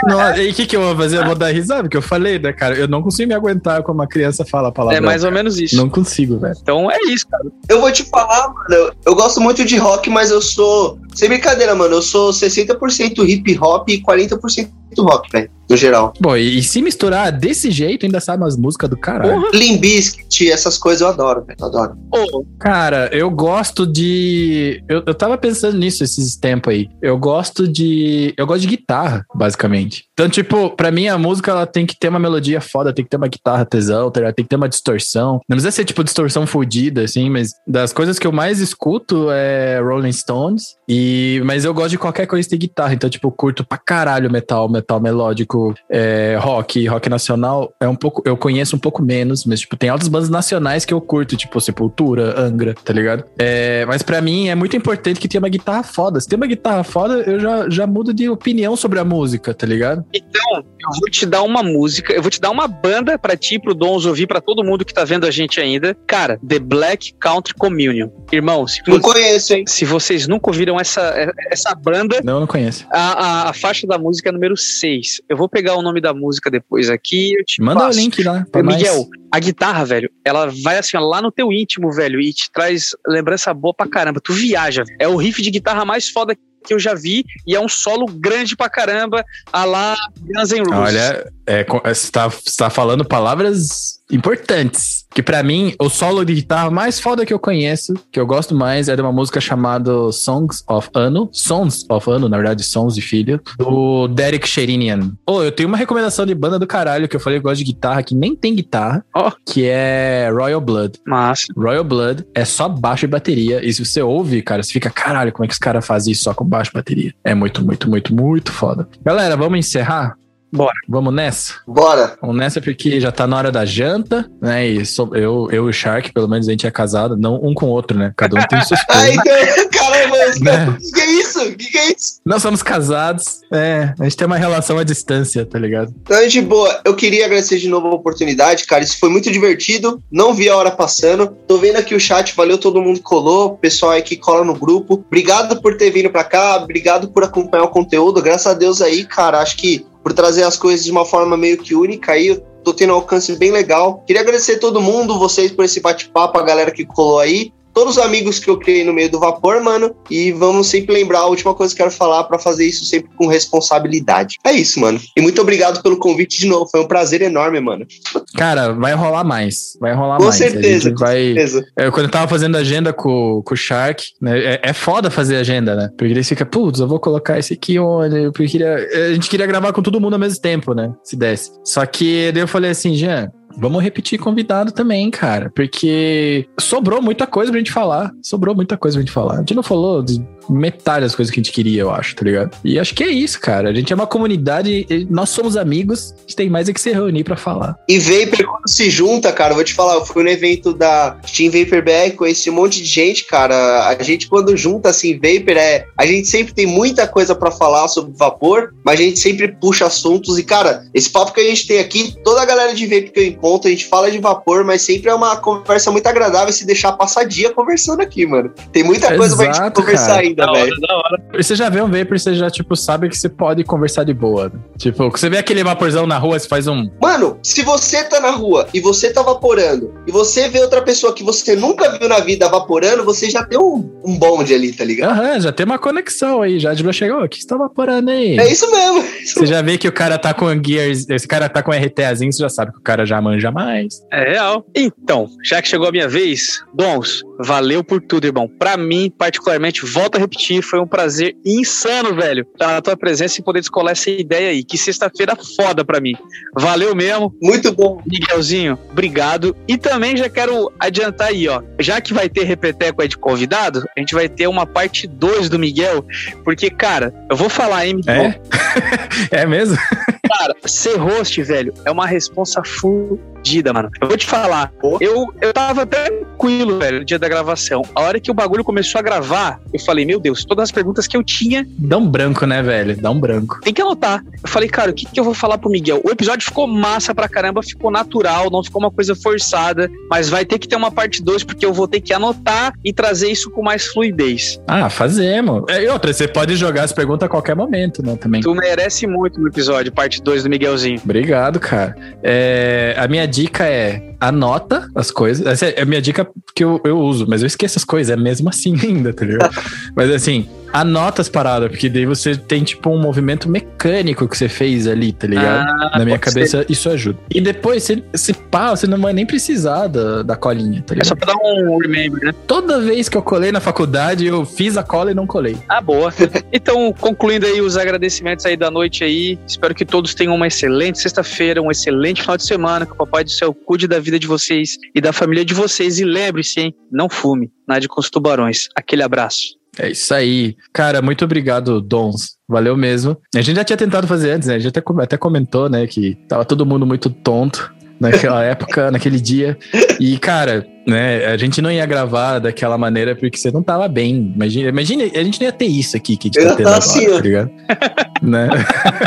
Nossa, e o que, que eu vou fazer? Eu vou dar risada, porque eu falei, né, cara? Eu não consigo me aguentar quando uma criança fala a palavra. É mais ou menos isso. Não consigo, velho. Então é isso, cara. Eu vou te falar, mano, eu, eu gosto muito de rock, mas eu sou. Sem brincadeira, mano, eu sou 60% hip hop e 40% rock, velho, no geral. Bom, e, e se misturar desse jeito, ainda sabe umas músicas do caralho. Porra. Limbiskit, essas coisas eu adoro, velho, eu adoro. Ô, Cara, eu gosto de. Eu, eu tava pensando nisso esses tempos aí. Eu gosto de. Eu gosto de guitarra, basicamente. Então, tipo, pra mim a música ela tem que ter uma melodia foda, tem que ter uma guitarra tesão, tá tem que ter uma distorção. Não precisa ser, tipo, distorção fodida, assim, mas das coisas que eu mais escuto é Rolling Stones. E... Mas eu gosto de qualquer coisa que tem guitarra. Então, tipo, eu curto pra caralho metal, metal melódico, é, rock, rock nacional. É um pouco. Eu conheço um pouco menos, mas, tipo, tem altas bandas nacionais que eu curto, tipo, Sepultura, Angra, tá ligado? É, mas pra mim é muito importante que tenha uma guitarra foda. Se tem uma guitarra foda, eu já, já mudo de opinião sobre a música, tá ligado? Então, eu vou te dar uma música, eu vou te dar uma banda pra ti, pro Dons ouvir, pra todo mundo que tá vendo a gente ainda. Cara, The Black Country Communion. Irmão, se, Não conheço, hein? se vocês nunca ouviram essa, essa banda, Não, eu não conheço. a, a, a faixa da música é número 6. Eu vou pegar o nome da música depois aqui eu te Manda passo. o link lá. pra nós. Miguel, a guitarra, velho, ela vai assim, ó, lá no teu íntimo, velho, e te traz lembrança boa pra caramba. Tu viaja. É o riff de guitarra mais foda que eu já vi e é um solo grande pra caramba, a lá Guns N' Roses. Olha, é, é, você tá, você tá falando palavras importantes. Que pra mim, o solo de guitarra mais foda que eu conheço, que eu gosto mais, é de uma música chamada Songs of Ano. Sons of Ano, na verdade, Sons de Filho, do Derek Sherinian. Oh, eu tenho uma recomendação de banda do caralho que eu falei que eu gosto de guitarra, que nem tem guitarra, Ó. que é Royal Blood. Massa. Royal Blood é só baixo e bateria. E se você ouve, cara, você fica, caralho, como é que os caras fazem isso só com baixo e bateria? É muito, muito, muito, muito foda. Galera, vamos encerrar? Bora. Vamos nessa? Bora. Vamos nessa porque já tá na hora da janta, né? E sou- eu, eu e o Shark, pelo menos a gente é casado, não um com o outro, né? Cada um tem seus Ai, planos. Caramba, Né? o que, que é isso? O que, que é isso? Nós somos casados, é. A gente tem uma relação à distância, tá ligado? Então, de boa, eu queria agradecer de novo a oportunidade, cara. Isso foi muito divertido. Não vi a hora passando. Tô vendo aqui o chat, valeu todo mundo que colou, o pessoal aí que cola no grupo. Obrigado por ter vindo pra cá, obrigado por acompanhar o conteúdo. Graças a Deus aí, cara, acho que por trazer as coisas de uma forma meio que única aí, eu tô tendo um alcance bem legal. Queria agradecer todo mundo, vocês por esse bate-papo, a galera que colou aí. Todos os amigos que eu criei no meio do vapor, mano. E vamos sempre lembrar a última coisa que eu quero falar pra fazer isso sempre com responsabilidade. É isso, mano. E muito obrigado pelo convite de novo. Foi um prazer enorme, mano. Cara, vai rolar mais. Vai rolar Com mais. Certeza, com vai. certeza. É, quando eu tava fazendo agenda com, com o Shark, né? É, é foda fazer agenda, né? Porque ele fica, putz, eu vou colocar esse aqui onde? Porque queria, a gente queria gravar com todo mundo ao mesmo tempo, né? Se desse. Só que daí eu falei assim, Jean, vamos repetir convidado também, cara, porque sobrou muita coisa pra gente falar. Sobrou muita coisa pra gente falar. A gente não falou de metade das coisas que a gente queria, eu acho, tá ligado? E acho que é isso, cara. A gente é uma comunidade, nós somos amigos, a gente tem mais é que se reunir pra falar. E Vapor, quando se junta, cara, vou te falar, eu fui no evento da Steam Vapor BR, conheci um monte de gente, cara. A gente, quando junta assim, Vapor, é. A gente sempre tem muita coisa pra falar sobre vapor, mas a gente sempre puxa assuntos. E, cara, esse papo que a gente tem aqui, toda a galera de Vapor que eu encontro, a gente fala de vapor, mas sempre é uma conversa muito agradável se deixar passar dia conversando aqui, mano. Tem muita coisa Exato, pra gente conversar cara. ainda, velho. Você já vê um Vapor, você já, tipo, sabe que você pode conversar de boa. Tipo, você vê aquele vaporzão na rua, você faz um. Mano, se você tá na rua e você tá vaporando, e você vê outra pessoa que você nunca viu na vida vaporando, você já tem um, um bonde ali, tá ligado? Aham, já tem uma conexão aí, já de chegou. O que você tá vaporando aí? É isso mesmo. Você já vê que o cara tá com Gears, esse cara tá com RTAzinho, você já sabe que o cara já manja mais. É real. Então, já que chegou a minha vez, Dons, valeu por tudo, irmão. Pra mim, particularmente, volto a repetir, foi um prazer insano, velho, estar na tua presença e poder descolar essa ideia aí. Que sexta-feira foda pra mim. Valeu mesmo. Muito bom. Miguelzinho, obrigado. E também já quero adiantar aí, ó. Já que vai ter repeteco aí de convidado, a gente vai ter uma parte 2 do Miguel, porque, cara, eu vou falar, hein, Miguel? É? é mesmo? Cara, ser host, velho, é uma responsa fudida, mano. Eu vou te falar, eu, eu tava tranquilo, velho, no dia da gravação. A hora que o bagulho começou a gravar, eu falei, meu Deus, todas as perguntas que eu tinha, Dá um branco, né, velho? Dá um branco. tem que anotar. Eu falei, cara, o que, que eu vou falar pro Miguel? O episódio ficou massa pra caramba, ficou natural, não ficou uma coisa forçada, mas vai ter que ter uma parte 2, porque eu vou ter que anotar e trazer isso com mais fluidez. Ah, fazemos. É, E outra, você pode jogar as perguntas a qualquer momento, né, também. Tu merece muito no episódio, parte 2 do Miguelzinho. Obrigado, cara. É, a minha dica é anota as coisas. Essa é a minha dica que eu, eu uso, mas eu esqueço as coisas, é mesmo assim ainda, tá ligado? mas assim, anota as paradas, porque daí você tem tipo um movimento mecânico que você fez ali, tá ligado? Ah, Na minha cabeça, isso ajuda. E depois, se, se pá, você não vai nem precisar da, da colinha, tá É só ligado? pra dar um remember, né? Toda vez que eu colei na faculdade, eu fiz a cola e não colei. Ah, boa. Então, concluindo aí os agradecimentos aí da noite aí, espero que todos tenham uma excelente sexta-feira, um excelente final de semana, Papai do Céu cuide da vida de vocês e da família de vocês. E lembre-se, hein, não fume, nade com os tubarões. Aquele abraço. É isso aí. Cara, muito obrigado, Dons. Valeu mesmo. A gente já tinha tentado fazer antes, né? A gente até, até comentou, né, que tava todo mundo muito tonto naquela época, naquele dia. E, cara, né, a gente não ia gravar daquela maneira porque você não tava bem. Imagina, imagina a gente não ia ter isso aqui que a gente Eu tá tendo agora, assim, tá ligado? né?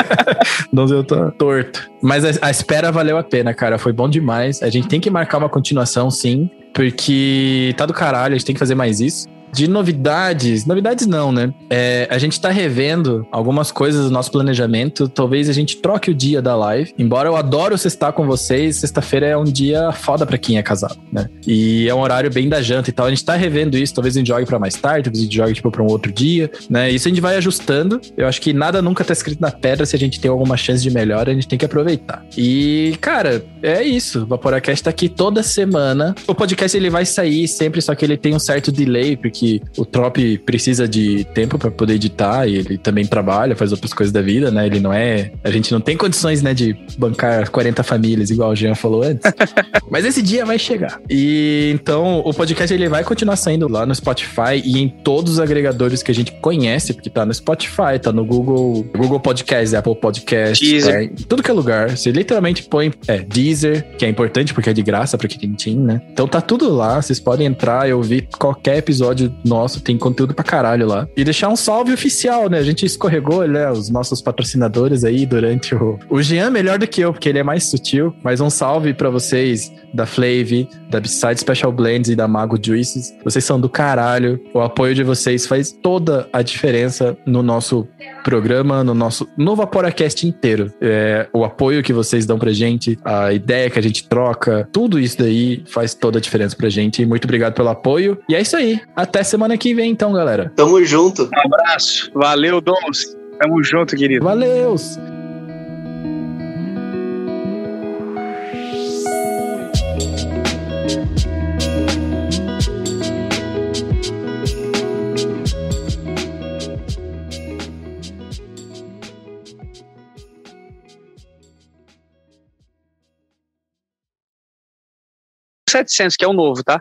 Dons, eu tô torto. Mas a, a espera valeu a pena, cara. Foi bom demais. A gente tem que marcar uma continuação, sim. Porque tá do caralho, a gente tem que fazer mais isso. De novidades, novidades não, né? É, a gente tá revendo algumas coisas do nosso planejamento. Talvez a gente troque o dia da live. Embora eu adoro estar com vocês, sexta-feira é um dia foda pra quem é casado, né? E é um horário bem da janta e tal. A gente tá revendo isso. Talvez a gente jogue pra mais tarde, talvez a gente jogue tipo pra um outro dia, né? Isso a gente vai ajustando. Eu acho que nada nunca tá escrito na pedra. Se a gente tem alguma chance de melhora, a gente tem que aproveitar. E, cara, é isso. O Vaporacast tá aqui toda semana. O podcast ele vai sair sempre, só que ele tem um certo delay, porque o Trop precisa de tempo pra poder editar e ele também trabalha, faz outras coisas da vida, né? Ele não é. A gente não tem condições, né, de bancar 40 famílias, igual o Jean falou antes. Mas esse dia vai chegar. E então o podcast ele vai continuar saindo lá no Spotify e em todos os agregadores que a gente conhece, porque tá no Spotify, tá no Google, Google Podcast, Apple Podcast, Deezer. em tudo que é lugar. Você literalmente põe é, Deezer, que é importante porque é de graça pra quem tem, né? Então tá tudo lá, vocês podem entrar e ouvir qualquer episódio nosso, tem conteúdo pra caralho lá. E deixar um salve oficial, né? A gente escorregou, né, os nossos patrocinadores aí durante o o Jean melhor do que eu, porque ele é mais sutil, mas um salve pra vocês da Flave, da Beside Special Blends e da Mago Juices. Vocês são do caralho. O apoio de vocês faz toda a diferença no nosso programa, no nosso no Vaporacast inteiro. É, o apoio que vocês dão pra gente, a ideia que a gente troca, tudo isso daí faz toda a diferença pra gente. E muito obrigado pelo apoio. E é isso aí. Até semana que vem, então, galera. Tamo junto. Um abraço. Valeu, Dons. Tamo junto, querido. Valeu! 700, que é o novo, tá?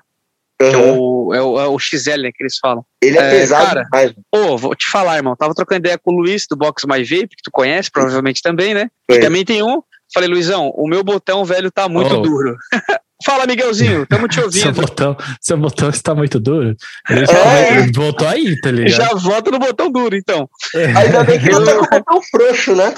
Que é o, é, o, é o XL, né, que eles falam. Ele é, É, pesado cara, demais. Ô, vou te falar, irmão. Tava trocando ideia com o Luiz do Box My Vape, que tu conhece, provavelmente também, né? Conheço. também tem um. Falei, Luizão, o meu botão velho tá muito Oh. duro. Fala, Miguelzinho, tamo te Seu ouvindo. botão, seu botão está muito duro. Ele, É. ele voltou aí, tá ligado? Já volta no botão duro, então. Ainda bem que não tá com o botão frouxo, né?